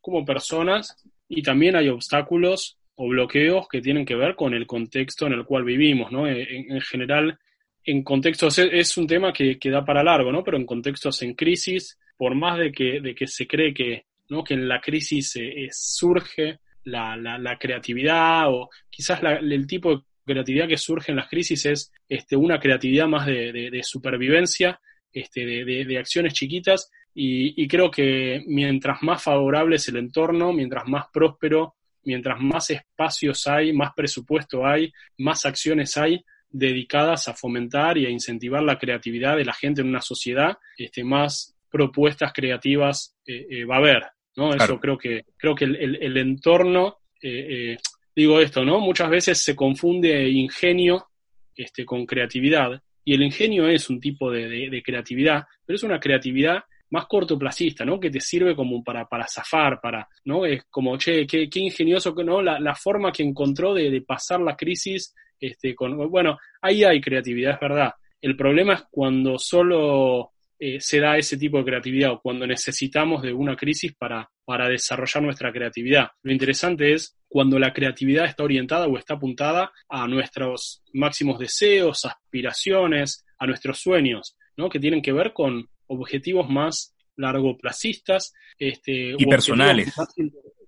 como personas y también hay obstáculos o bloqueos que tienen que ver con el contexto en el cual vivimos, ¿no? En, general, en contextos, es, un tema que, que, da para largo, ¿no? Pero en contextos en crisis, por más de que, de que se cree que, ¿no? que en la crisis eh, surge la, la, creatividad o quizás el tipo de creatividad que surge en las crisis es este, una creatividad más de, de, supervivencia, este, de, de, acciones chiquitas y, creo que mientras más favorable es el entorno, mientras más próspero, mientras más espacios hay, más presupuesto hay, más acciones hay dedicadas a fomentar y a incentivar la creatividad de la gente en una sociedad, este, más propuestas creativas eh, eh, va a haber. ¿no? Eso creo que, creo que el, entorno, eh, digo esto, ¿no? Muchas veces se confunde ingenio este, con creatividad. Y el ingenio es un tipo de creatividad, pero es una creatividad más cortoplacista, ¿no? Que te sirve como para, para zafar, para, ¿no? Es como, che, qué, qué ingenioso, ¿no? La, la, forma que encontró de, pasar la crisis, este, con, bueno, ahí hay creatividad, es verdad. El problema es cuando solo eh, se da ese tipo de creatividad o cuando necesitamos de una crisis para, para desarrollar nuestra creatividad. Lo interesante es cuando la creatividad está orientada o está apuntada a nuestros máximos deseos, aspiraciones, a nuestros sueños, ¿no? Que tienen que ver con, objetivos más largoplacistas. Este, y personales.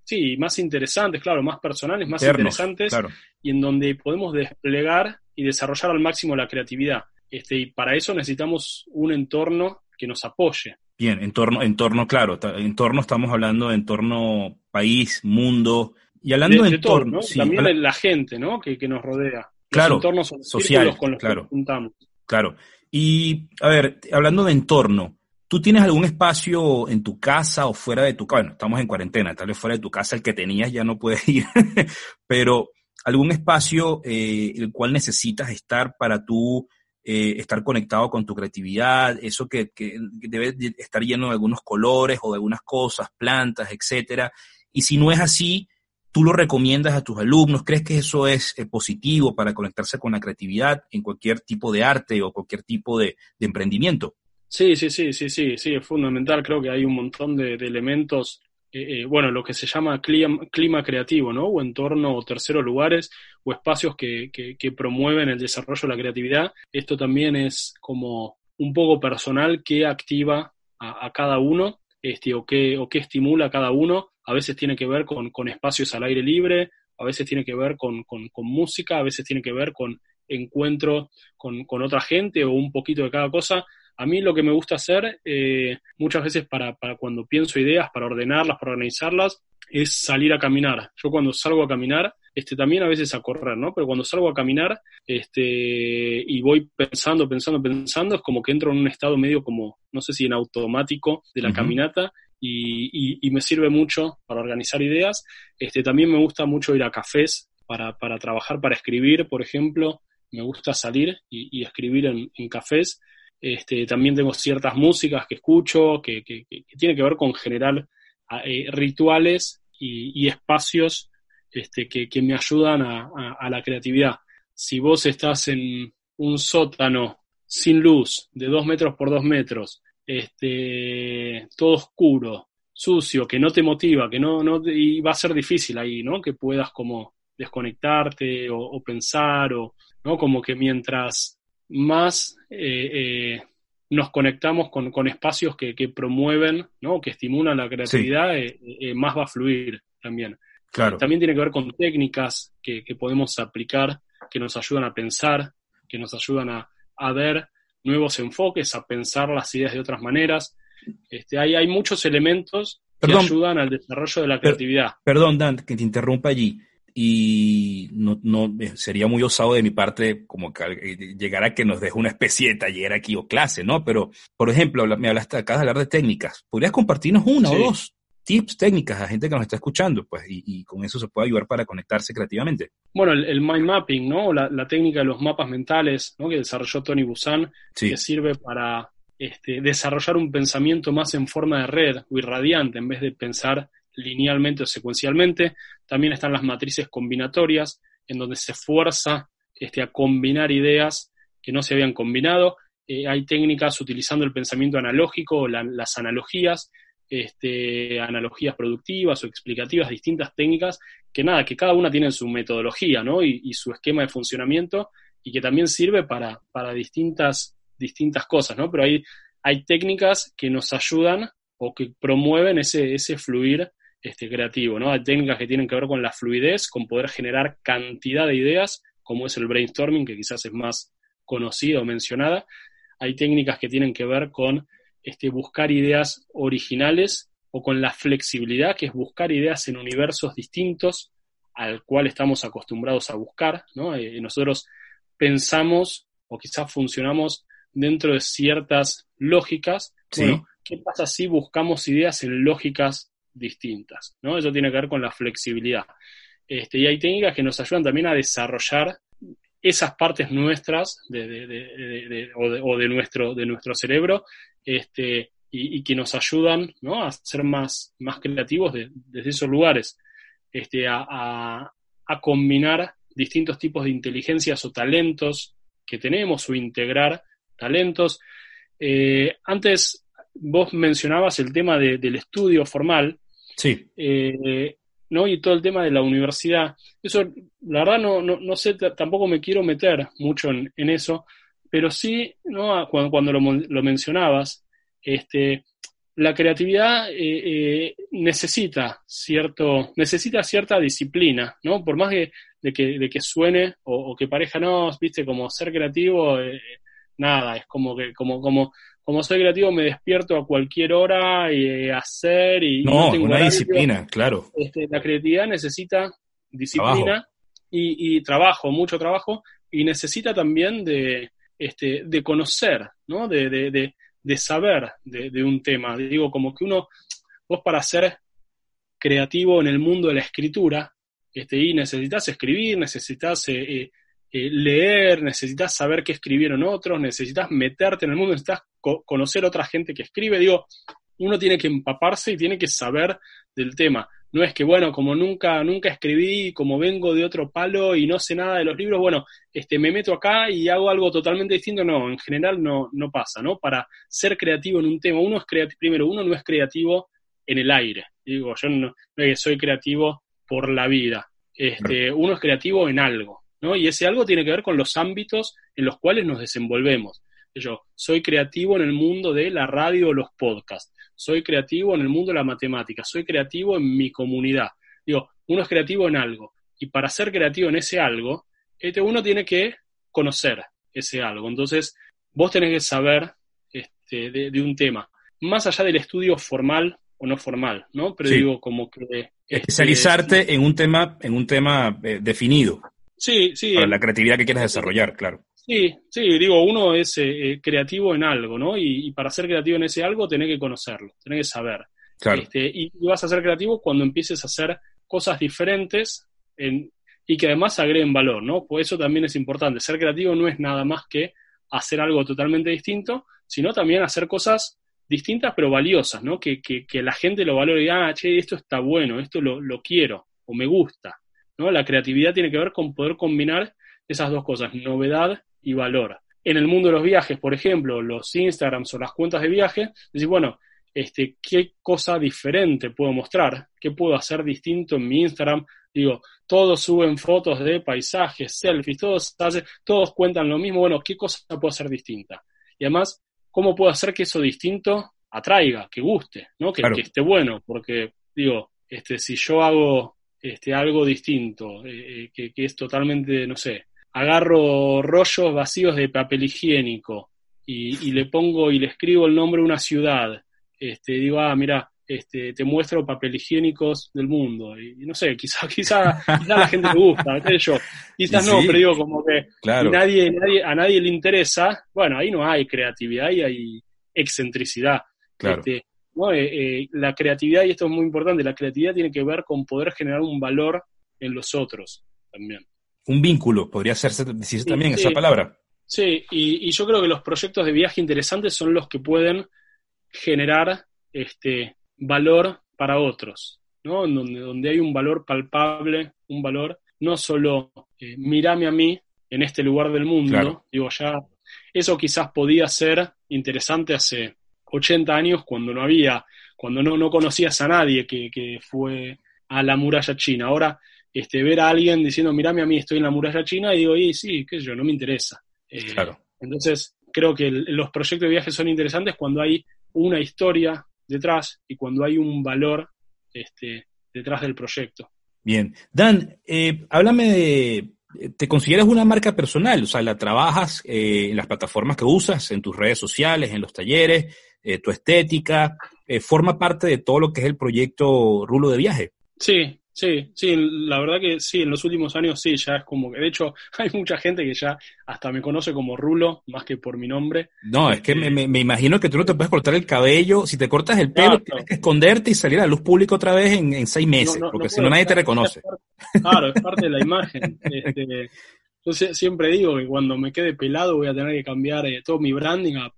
sí, más interesantes, claro, más personales, más interesantes, y en donde podemos desplegar y desarrollar al máximo la creatividad. Este, y para eso necesitamos un entorno que nos apoye. Bien, entorno, entorno, claro, entorno estamos hablando de entorno país, mundo, y hablando de, entorno, también la gente, ¿no? Que, nos rodea. Claro, entornos sociales con los claro, que juntamos. Claro. Y, a ver, hablando de entorno, ¿tú tienes algún espacio en tu casa o fuera de tu casa? Bueno, estamos en cuarentena, tal vez fuera de tu casa el que tenías ya no puedes ir, pero algún espacio eh, el cual necesitas estar para tú eh, estar conectado con tu creatividad, eso que, debe estar lleno de algunos colores o de algunas cosas, plantas, etcétera. Y si no es así, ¿Tú lo recomiendas a tus alumnos? ¿Crees que eso es eh, positivo para conectarse con la creatividad en cualquier tipo de arte o cualquier tipo de, emprendimiento? Sí, sí, sí, sí, sí, sí, es fundamental. Creo que hay un montón de, elementos, eh, eh, bueno, lo que se llama clima, creativo, ¿no? O entorno o terceros lugares o espacios que, promueven el desarrollo de la creatividad. Esto también es como un poco personal que activa a, cada uno este, o, que, o que estimula a cada uno a veces tiene que ver con, espacios al aire libre, a veces tiene que ver con, música, a veces tiene que ver con encuentro con, otra gente o un poquito de cada cosa. A mí lo que me gusta hacer eh, muchas veces para, para, cuando pienso ideas, para ordenarlas, para organizarlas, es salir a caminar. Yo cuando salgo a caminar, este, también a veces a correr, ¿no? Pero cuando salgo a caminar este, y voy pensando, pensando, pensando, es como que entro en un estado medio como, no sé si en automático de la caminata y, me sirve mucho para organizar ideas. Este, también me gusta mucho ir a cafés para, trabajar, para escribir, por ejemplo. Me gusta salir y, escribir en, cafés. Este, también tengo ciertas músicas que escucho, que, que, que tiene que ver con generar eh, rituales y, espacios este, que, me ayudan a la creatividad. Si vos estás en un sótano sin luz de dos metros por dos metros, este, todo oscuro, sucio, que no te motiva, que no, y va a ser difícil ahí, ¿no? Que puedas como desconectarte o, pensar, o, ¿no? Como que mientras más eh, eh, nos conectamos con, con espacios que, que, promueven, ¿no? Que estimulan la creatividad, eh, más va a fluir también. Claro. También tiene que ver con técnicas que, que podemos aplicar, que nos ayudan a pensar, que nos ayudan a, a ver nuevos enfoques, a pensar las ideas de otras maneras. Este, hay, hay muchos elementos que ayudan al desarrollo de la creatividad. perdón, Dan, que te interrumpa allí. Y no, no eh, sería muy osado de mi parte como que eh, llegar a que nos deje una especie de taller aquí o clase, ¿no? Pero, por ejemplo, me hablaste acá de hablar de técnicas. ¿Podrías compartirnos una o dos tips, técnicas a gente que nos está escuchando, pues, y, con eso se puede ayudar para conectarse creativamente. Bueno, el, mind mapping, ¿no? La, técnica de los mapas mentales, ¿no? Que desarrolló Tony Busan, que sirve para este, desarrollar un pensamiento más en forma de red o irradiante en vez de pensar linealmente o secuencialmente. También están las matrices combinatorias, en donde se fuerza este, a combinar ideas que no se habían combinado. eh, hay técnicas utilizando el pensamiento analógico, las analogías, este, analogías productivas o explicativas, distintas técnicas, que nada, que cada una tiene su metodología, ¿no? Y, su esquema de funcionamiento y que también sirve para, para distintas, distintas cosas, ¿no? Pero hay, hay técnicas que nos ayudan o que promueven ese, ese fluir este, creativo, ¿no? Hay técnicas que tienen que ver con la fluidez, con poder generar cantidad de ideas, como es el brainstorming, que quizás es más conocida o mencionada. Hay técnicas que tienen que ver con este, buscar ideas originales o con la flexibilidad, que es buscar ideas en universos distintos al cual estamos acostumbrados a buscar, ¿no? Eh, nosotros pensamos o quizás funcionamos dentro de ciertas lógicas. Bueno, ¿qué pasa si buscamos ideas en lógicas distintas? ¿no? Eso tiene que ver con la flexibilidad. Este, y hay técnicas que nos ayudan también a desarrollar esas partes nuestras de, o, de, nuestro, de nuestro cerebro este, y, que nos ayudan ¿no? a ser más, más creativos desde esos lugares, este, a, combinar distintos tipos de inteligencias o talentos que tenemos o integrar talentos. Eh, antes vos mencionabas el tema del estudio formal. Sí. Eh, ¿no? Y todo el tema de la universidad. Eso, la verdad, no, no, sé, tampoco me quiero meter mucho en, eso, pero sí, ¿no? Cuando, cuando lo, lo, mencionabas, este, la creatividad eh, eh, necesita cierto, necesita cierta disciplina, ¿no? Por más de, que, de que suene o, que pareja, no, viste, como ser creativo, eh, nada, es como que, como, como, como soy creativo me despierto a cualquier hora y eh, hacer y no, no una disciplina, claro. Este, la creatividad necesita disciplina Y, trabajo, mucho trabajo, y necesita también de, este, de conocer, ¿no? De, de, de, saber de, un tema. Digo, como que uno, vos para ser creativo en el mundo de la escritura, este, y necesitas escribir, necesitas eh, eh, eh, leer, necesitas saber qué escribieron otros, necesitas meterte en el mundo, necesitas conocer otra gente que escribe. Digo, uno tiene que empaparse y tiene que saber del tema. No es que, bueno, como nunca, nunca escribí, como vengo de otro palo y no sé nada de los libros, bueno, este, me meto acá y hago algo totalmente distinto. No, en general no, no pasa, ¿no? Para ser creativo en un tema, uno es creativo, primero, uno no es creativo en el aire. Digo, yo no, soy creativo por la vida. Este, uno es creativo en algo. Y ese algo tiene que ver con los ámbitos en los cuales nos desenvolvemos. Yo soy creativo en el mundo de la radio o los podcasts, soy creativo en el mundo de la matemática, soy creativo en mi comunidad. Digo, uno es creativo en algo y para ser creativo en ese algo, este, uno tiene que conocer ese algo. Entonces, vos tenés que saber este, de, un tema, más allá del estudio formal o no formal, ¿no? Pero digo, como que... Este, Especializarte en un tema, en un tema eh, definido. Sí, sí. Para la creatividad que quieras desarrollar, claro. Sí, sí, digo, uno es eh, eh, creativo en algo, ¿no? Y, para ser creativo en ese algo tenés que conocerlo, tenés que saber. Claro. Este, y, vas a ser creativo cuando empieces a hacer cosas diferentes y que además agreguen valor, ¿no? Pues eso también es importante. Ser creativo no es nada más que hacer algo totalmente distinto, sino también hacer cosas distintas pero valiosas, ¿no? Que, que, que la gente lo valore y diga, ah, che, esto está bueno, esto lo, lo quiero o me gusta. ¿No? La creatividad tiene que ver con poder combinar esas dos cosas, novedad y valor. En el mundo de los viajes, por ejemplo, los Instagrams o las cuentas de viaje, decir, bueno, este, ¿qué cosa diferente puedo mostrar? ¿Qué puedo hacer distinto en mi Instagram? Digo, todos suben fotos de paisajes, selfies, todos, todos cuentan lo mismo. Bueno, ¿qué cosa puedo hacer distinta? Y además, ¿cómo puedo hacer que eso distinto atraiga, que guste, ¿no? que, que esté bueno? Porque, digo, este, si yo hago este, algo distinto, eh, eh, que, es totalmente, no sé, agarro rollos vacíos de papel higiénico y, le pongo y le escribo el nombre de una ciudad, este, digo, ah, mira, este, te muestro papel higiénicos del mundo. Y, no sé, quizá, quizá, a la gente le gusta, qué yo. Quizás no, pero digo, como que nadie, nadie, a nadie le interesa, bueno, ahí no hay creatividad, ahí hay excentricidad. Claro. Este, eh, eh, la creatividad, y esto es muy importante, la creatividad tiene que ver con poder generar un valor en los otros también. Un vínculo, podría ser, también esa palabra. Sí, y, yo creo que los proyectos de viaje interesantes son los que pueden generar este valor para otros, ¿no? Donde, donde hay un valor palpable, un valor, no solo eh, mirame a mí en este lugar del mundo, digo, ya eso quizás podía ser interesante hace 80 años cuando no había, cuando no, no conocías a nadie que, que fue a la muralla china. Ahora, este, ver a alguien diciendo, mirame a mí, estoy en la muralla china, y digo, y sí, qué sé yo, no me interesa. Eh, claro. Entonces, creo que los proyectos de viaje son interesantes cuando hay una historia detrás y cuando hay un valor este, detrás del proyecto. Bien. Dan, eh, háblame de, ¿te consideras una marca personal? O sea, ¿la trabajas eh, en las plataformas que usas, en tus redes sociales, en los talleres, eh, tu estética? ¿Forma parte de todo lo que es el proyecto Rulo de Viaje? Sí, Sí, sí, la verdad que sí, en los últimos años sí, ya es como que, de hecho, hay mucha gente que ya hasta me conoce como Rulo, más que por mi nombre. No, es que me, me, imagino que tú no te puedes cortar el cabello, si te cortas el pelo, tienes que esconderte y salir a la luz pública otra vez en, seis meses, porque si no nadie te reconoce. claro, es parte de la imagen. Este, yo siempre digo que cuando me quede pelado voy a tener que cambiar eh, todo mi branding a...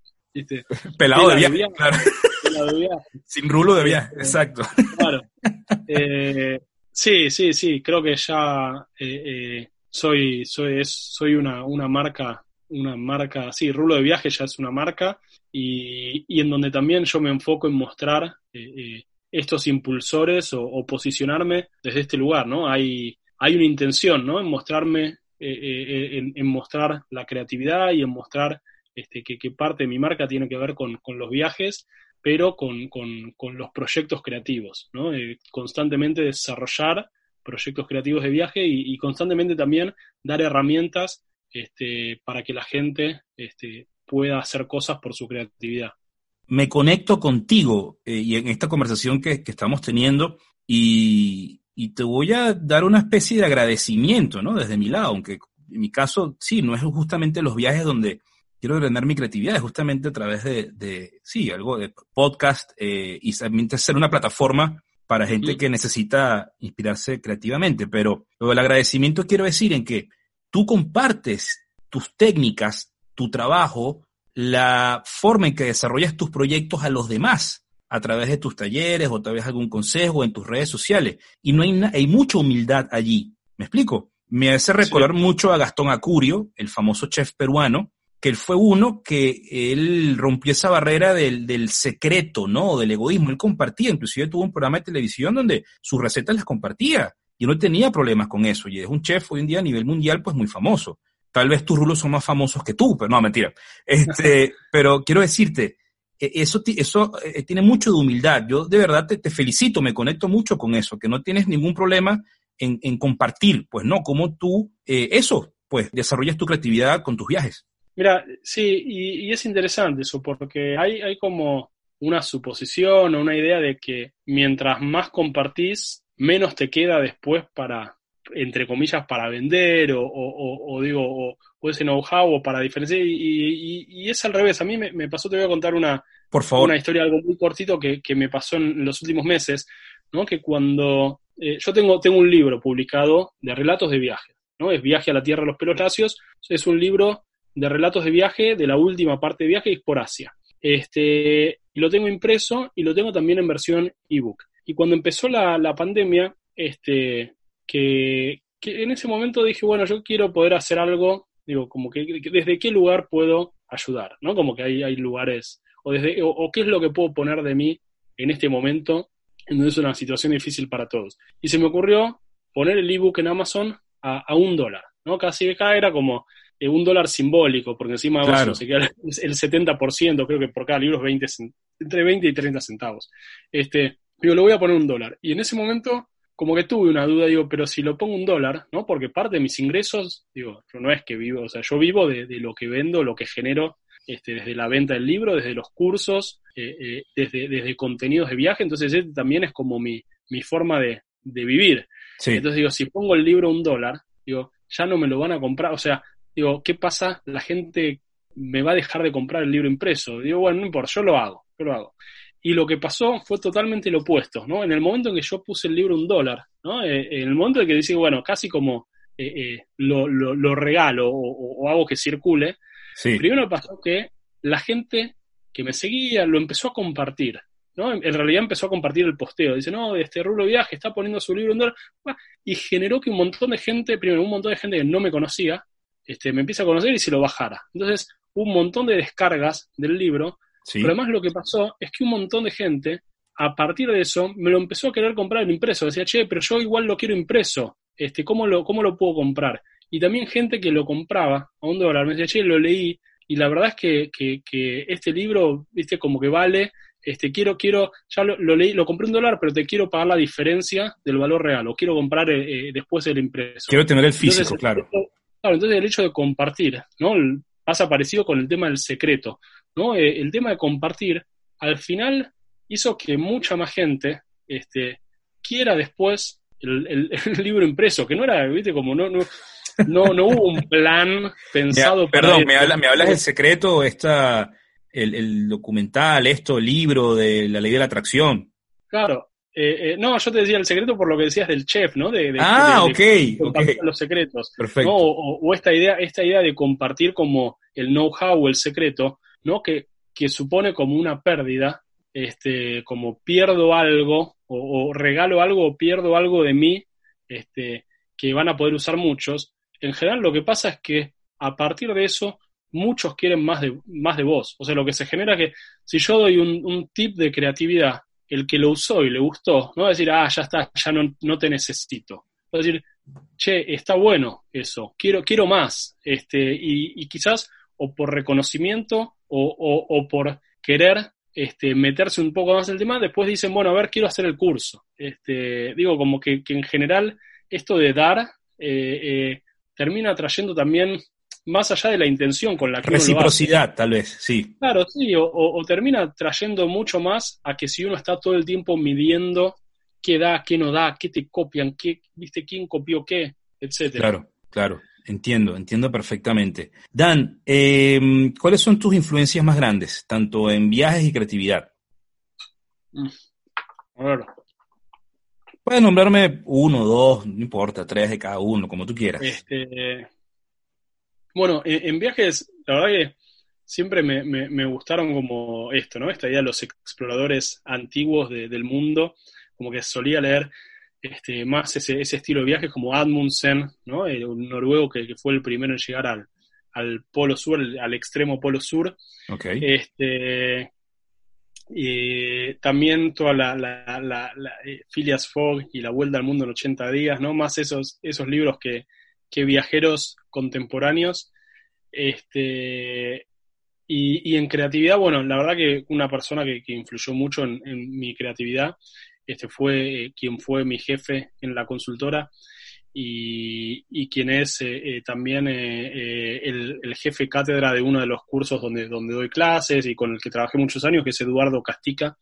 Pelado de viaje, claro. Pelado de viaje. Sin rulo de viaje, exacto. Claro. Eh, Sí, sí, sí, creo que ya eh, eh, soy, soy, soy una, una marca, una marca, sí, Rulo de Viaje ya es una marca y, y en donde también yo me enfoco en mostrar eh, estos impulsores o, posicionarme desde este lugar, ¿no? Hay, hay una intención, ¿no? En mostrarme, en, en, mostrar la creatividad y en mostrar este, que, parte de mi marca tiene que ver con, con los viajes pero con, los proyectos creativos, ¿no? Eh, constantemente desarrollar proyectos creativos de viaje y, constantemente también dar herramientas este, para que la gente este, pueda hacer cosas por su creatividad. Me conecto contigo eh, y en esta conversación que, estamos teniendo y, y, te voy a dar una especie de agradecimiento, ¿no? Desde mi lado, aunque en mi caso, sí, no es justamente los viajes donde quiero drenar mi creatividad justamente a través de, sí, algo de podcast eh, y también ser una plataforma para gente que necesita inspirarse creativamente. Pero lo del agradecimiento quiero decir en que tú compartes tus técnicas, tu trabajo, la forma en que desarrollas tus proyectos a los demás a través de tus talleres o través de algún consejo en tus redes sociales. Y no hay, hay mucha humildad allí. ¿Me explico? Me hace recordar mucho a Gastón Acurio, el famoso chef peruano, que él fue uno que él rompió esa barrera del, del secreto, ¿no? Del egoísmo. Él compartía, inclusive tuvo un programa de televisión donde sus recetas las compartía. Y no tenía problemas con eso. Y es un chef hoy en día a nivel mundial, pues muy famoso. Tal vez tus rulos son más famosos que tú, pero no, mentira. Este, pero quiero decirte, e, eso, eso eh, tiene mucho de humildad. Yo de verdad te, te, felicito, me conecto mucho con eso, que no tienes ningún problema en, en compartir, pues no, como tú, eh, eso, pues desarrollas tu creatividad con tus viajes. Mira, sí, y, es interesante eso, porque hay, hay como una suposición o una idea de que mientras más compartís, menos te queda después para, entre comillas, para vender o, o, digo, o, ese know-how o para diferenciar. Y, y, es al revés. A mí me, pasó, te voy a contar una, Por favor. una historia, algo muy cortito que, que me pasó en los últimos meses, ¿no? Que cuando eh, yo tengo, tengo un libro publicado de relatos de viaje, ¿no? Es Viaje a la Tierra de los Pelos Lacios. Es un libro de relatos de viaje de la última parte de viaje y por Asia. Este, lo tengo impreso y lo tengo también en versión ebook. Y cuando empezó la, pandemia, este, que, en ese momento dije, bueno, yo quiero poder hacer algo, digo, como que, desde qué lugar puedo ayudar, ¿no? Como que hay, hay lugares, o, desde, o, qué es lo que puedo poner de mí en este momento, en donde es una situación difícil para todos. Y se me ocurrió poner el ebook en Amazon a, a un dólar, ¿no? Casi acá era como, eh, un dólar simbólico, porque encima claro. se queda el 70%, creo que por cada libro es 20, entre 20 y 30 centavos. Este, digo, lo voy a poner un dólar. Y en ese momento, como que tuve una duda, digo, pero si lo pongo un dólar, ¿no? Porque parte de mis ingresos, digo, yo no es que vivo, o sea, yo vivo de, lo que vendo, lo que genero este, desde la venta del libro, desde los cursos, eh, eh, desde, desde contenidos de viaje, entonces este también es como mi, mi forma de, de vivir. Entonces digo, si pongo el libro un dólar, digo, ya no me lo van a comprar, o sea, digo, ¿qué pasa? La gente me va a dejar de comprar el libro impreso. Digo, bueno, no importa, yo lo hago, yo lo hago. Y lo que pasó fue totalmente lo opuesto, ¿no? En el momento en que yo puse el libro un dólar, ¿no? Eh, en el momento en que dice, bueno, casi como eh, eh, lo, lo, regalo o, hago que circule, primero pasó que la gente que me seguía lo empezó a compartir, ¿no? En, realidad empezó a compartir el posteo. Dice, no, este Rulo Viaje está poniendo su libro un dólar. Y generó que un montón de gente, primero, un montón de gente que no me conocía, este, me empieza a conocer y se lo bajara. Entonces, un montón de descargas del libro, pero además lo que pasó es que un montón de gente, a partir de eso, me lo empezó a querer comprar en impreso. Decía, che, pero yo igual lo quiero impreso, este, ¿cómo, lo, ¿cómo lo puedo comprar? Y también gente que lo compraba a un dólar, me decía, che, lo leí, y la verdad es que, que, este libro, viste, como que vale, este, quiero, quiero, ya lo, leí, lo compré un dólar, pero te quiero pagar la diferencia del valor real, o quiero comprar eh, eh, después el impreso. Quiero tener el físico, claro. Claro, entonces el hecho de compartir, ¿no? pasa parecido con el tema del secreto, ¿no? Eh, el tema de compartir, al final hizo que mucha más gente este, quiera después el, libro impreso, que no era, viste, como no, no, no, no hubo un plan pensado Perdón, me, habla, me hablas del secreto, esta, el, el, documental, esto, el libro de la ley de la atracción. Claro. Eh, eh, no, yo te decía el secreto por lo que decías del chef, ¿no? De, ah, ok, los secretos. Perfecto. O, o, esta idea, esta idea de compartir como el know-how o el secreto, ¿no? Que, que supone como una pérdida, este, como pierdo algo, o, o regalo algo, o pierdo algo de mí, este, que van a poder usar muchos, en general lo que pasa es que a partir de eso muchos quieren más de, más de vos. O sea, lo que se genera es que si yo doy un, tip de creatividad, el que lo usó y le gustó, no va a decir, ah, ya está, ya no, no te necesito. Va a decir, che, está bueno eso, quiero, quiero más. Este, y, quizás o por reconocimiento o, o, por querer este, meterse un poco más en el tema, después dicen, bueno, a ver, quiero hacer el curso. Este, digo, como que, en general esto de dar eh, eh, termina trayendo también, más allá de la intención con la que Reciprocidad, tal vez, sí. Claro, sí, o, termina trayendo mucho más a que si uno está todo el tiempo midiendo qué da, qué no da, qué te copian, qué, viste, quién copió qué, etcétera. Claro, claro. Entiendo, entiendo perfectamente. Dan, em, ¿cuáles son tus influencias más grandes, tanto en viajes y creatividad? Mm. A ver, Puedes nombrarme uno, dos, no importa, tres de cada uno, como tú quieras. Este, bueno, en, viajes, la verdad que siempre me, gustaron como esto, ¿no? Esta idea de los exploradores antiguos del mundo, como que solía leer este, más ese, estilo de viajes como Admundsen, ¿no? El, noruego que, fue el primero en llegar al, al polo sur, al extremo polo sur. Okay. Este, y también toda la, la, la, eh, Phileas Fogg y la Vuelta al Mundo en 80 días, ¿no? Más esos, esos libros que, que viajeros contemporáneos. Este, y, y, en creatividad, bueno, la verdad que una persona que, influyó mucho en, mi creatividad este fue eh, quien fue mi jefe en la consultora y, quien es eh, eh, también el, jefe cátedra de uno de los cursos donde, donde doy clases y con el que trabajé muchos años, que es Eduardo Castica,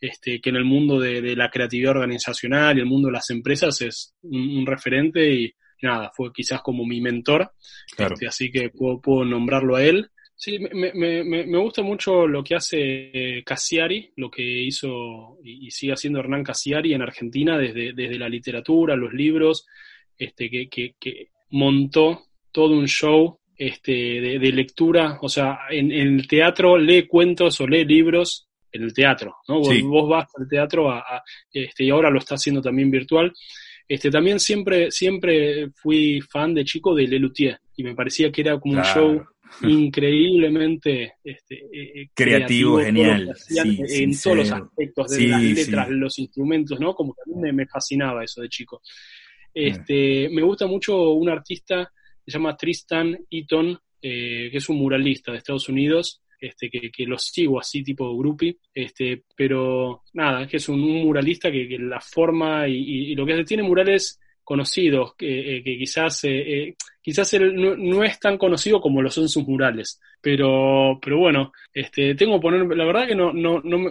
este, que en el mundo de, la creatividad organizacional y el mundo de las empresas es un, referente y nada, fue quizás como mi mentor, este, así que puedo, nombrarlo a él. Sí, me, me, me, gusta mucho lo que hace Cassiari, lo que hizo y, sigue haciendo Hernán Cassiari en Argentina desde, desde la literatura, los libros, este, que, que, montó todo un show este, de, lectura, o sea, en, el teatro lee cuentos o lee libros en el teatro, ¿no? Vos, vas al teatro a, este, y ahora lo está haciendo también virtual. Este, también siempre, siempre fui fan de chico de Lelutier y me parecía que era como un show increíblemente este, eh, eh, creativo, genial. en todos los aspectos de las letras, los instrumentos, ¿no? Como que a mí me fascinaba eso de chico. Este, me gusta mucho un artista que se llama Tristan Eaton, eh, que es un muralista de Estados Unidos, este, que, que lo sigo así tipo groupie, este, pero nada, es que es un, muralista que, la forma y, lo que tiene murales conocidos, que, eh, quizás, eh, quizás él no, es tan conocido como lo son sus murales, pero, pero bueno, este, tengo que poner, la verdad que no, no, no,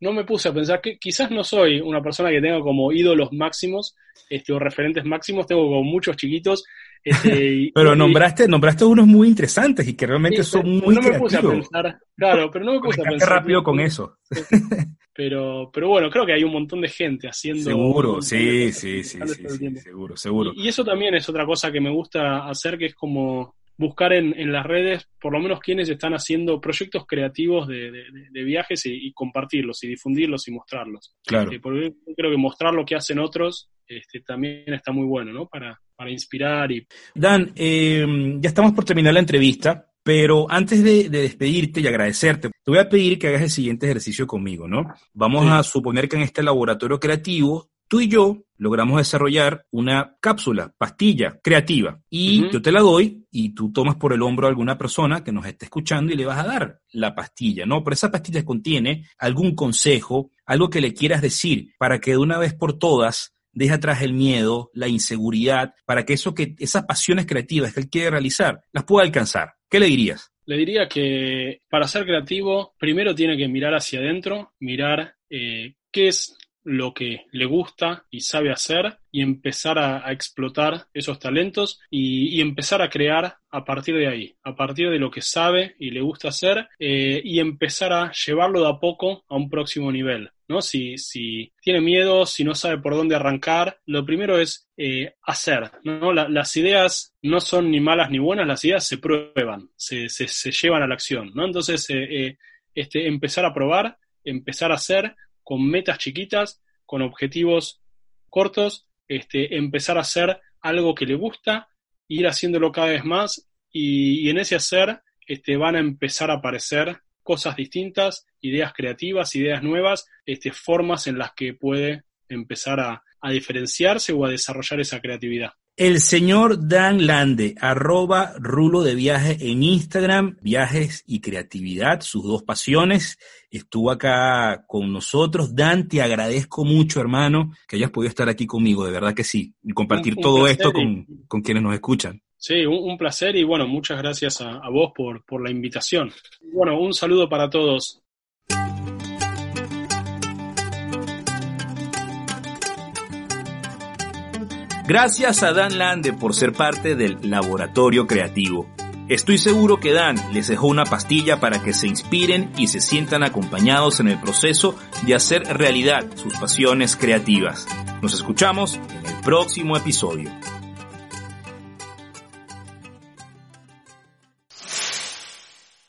no me puse a pensar que quizás no soy una persona que tenga como ídolos máximos este, o referentes máximos, tengo como muchos chiquitos. Este, pero nombraste, nombraste unos muy interesantes y que realmente son muy No me puse a pensar, claro, pero no me puse a pensar. rápido con eso. Pero, pero bueno, creo que hay un montón de gente haciendo. Seguro, sí, sí, sí, sí, seguro, seguro. y, eso también es otra cosa que me gusta hacer, que es como buscar en, en, las redes por lo menos quienes están haciendo proyectos creativos de, de, viajes y, compartirlos y difundirlos y mostrarlos. Claro. Eh, porque creo que mostrar lo que hacen otros este, también está muy bueno, ¿no? Para, para inspirar y... Dan, eh, ya estamos por terminar la entrevista. Pero antes de, despedirte y agradecerte, te voy a pedir que hagas el siguiente ejercicio conmigo, ¿no? Vamos a suponer que en este laboratorio creativo tú y yo logramos desarrollar una cápsula, pastilla creativa. Y yo te la doy y tú tomas por el hombro a alguna persona que nos esté escuchando y le vas a dar la pastilla, ¿no? Pero esa pastilla contiene algún consejo, algo que le quieras decir para que de una vez por todas deje atrás el miedo, la inseguridad, para que eso que, esas pasiones creativas que él quiere realizar, las pueda alcanzar. ¿Qué le dirías? Le diría que para ser creativo, primero tiene que mirar hacia adentro, mirar eh, qué es lo que le gusta y sabe hacer y empezar a, explotar esos talentos y, empezar a crear a partir de ahí, a partir de lo que sabe y le gusta hacer eh, y empezar a llevarlo de a poco a un próximo nivel. ¿no? Si, si tiene miedo, si no sabe por dónde arrancar, lo primero es eh, hacer. ¿no? las ideas no son ni malas ni buenas, las ideas se prueban, se, se, llevan a la acción. ¿no? Entonces, eh, este, empezar a probar, empezar a hacer con metas chiquitas, con objetivos cortos, este, empezar a hacer algo que le gusta, ir haciéndolo cada vez más y, en ese hacer este, van a empezar a aparecer cosas distintas, ideas creativas, ideas nuevas, este, formas en las que puede empezar a, a diferenciarse o a desarrollar esa creatividad. El señor Dan Lande, arroba rulo de viaje en Instagram, viajes y creatividad, sus dos pasiones, estuvo acá con nosotros. Dan, te agradezco mucho, hermano, que hayas podido estar aquí conmigo, de verdad que sí, y compartir todo esto con, quienes nos escuchan. Sí, un, placer y bueno, muchas gracias a, a vos por, por la invitación. Bueno, un saludo para todos. Gracias a Dan Lande por ser parte del laboratorio creativo. Estoy seguro que Dan les dejó una pastilla para que se inspiren y se sientan acompañados en el proceso de hacer realidad sus pasiones creativas. Nos escuchamos en el próximo episodio.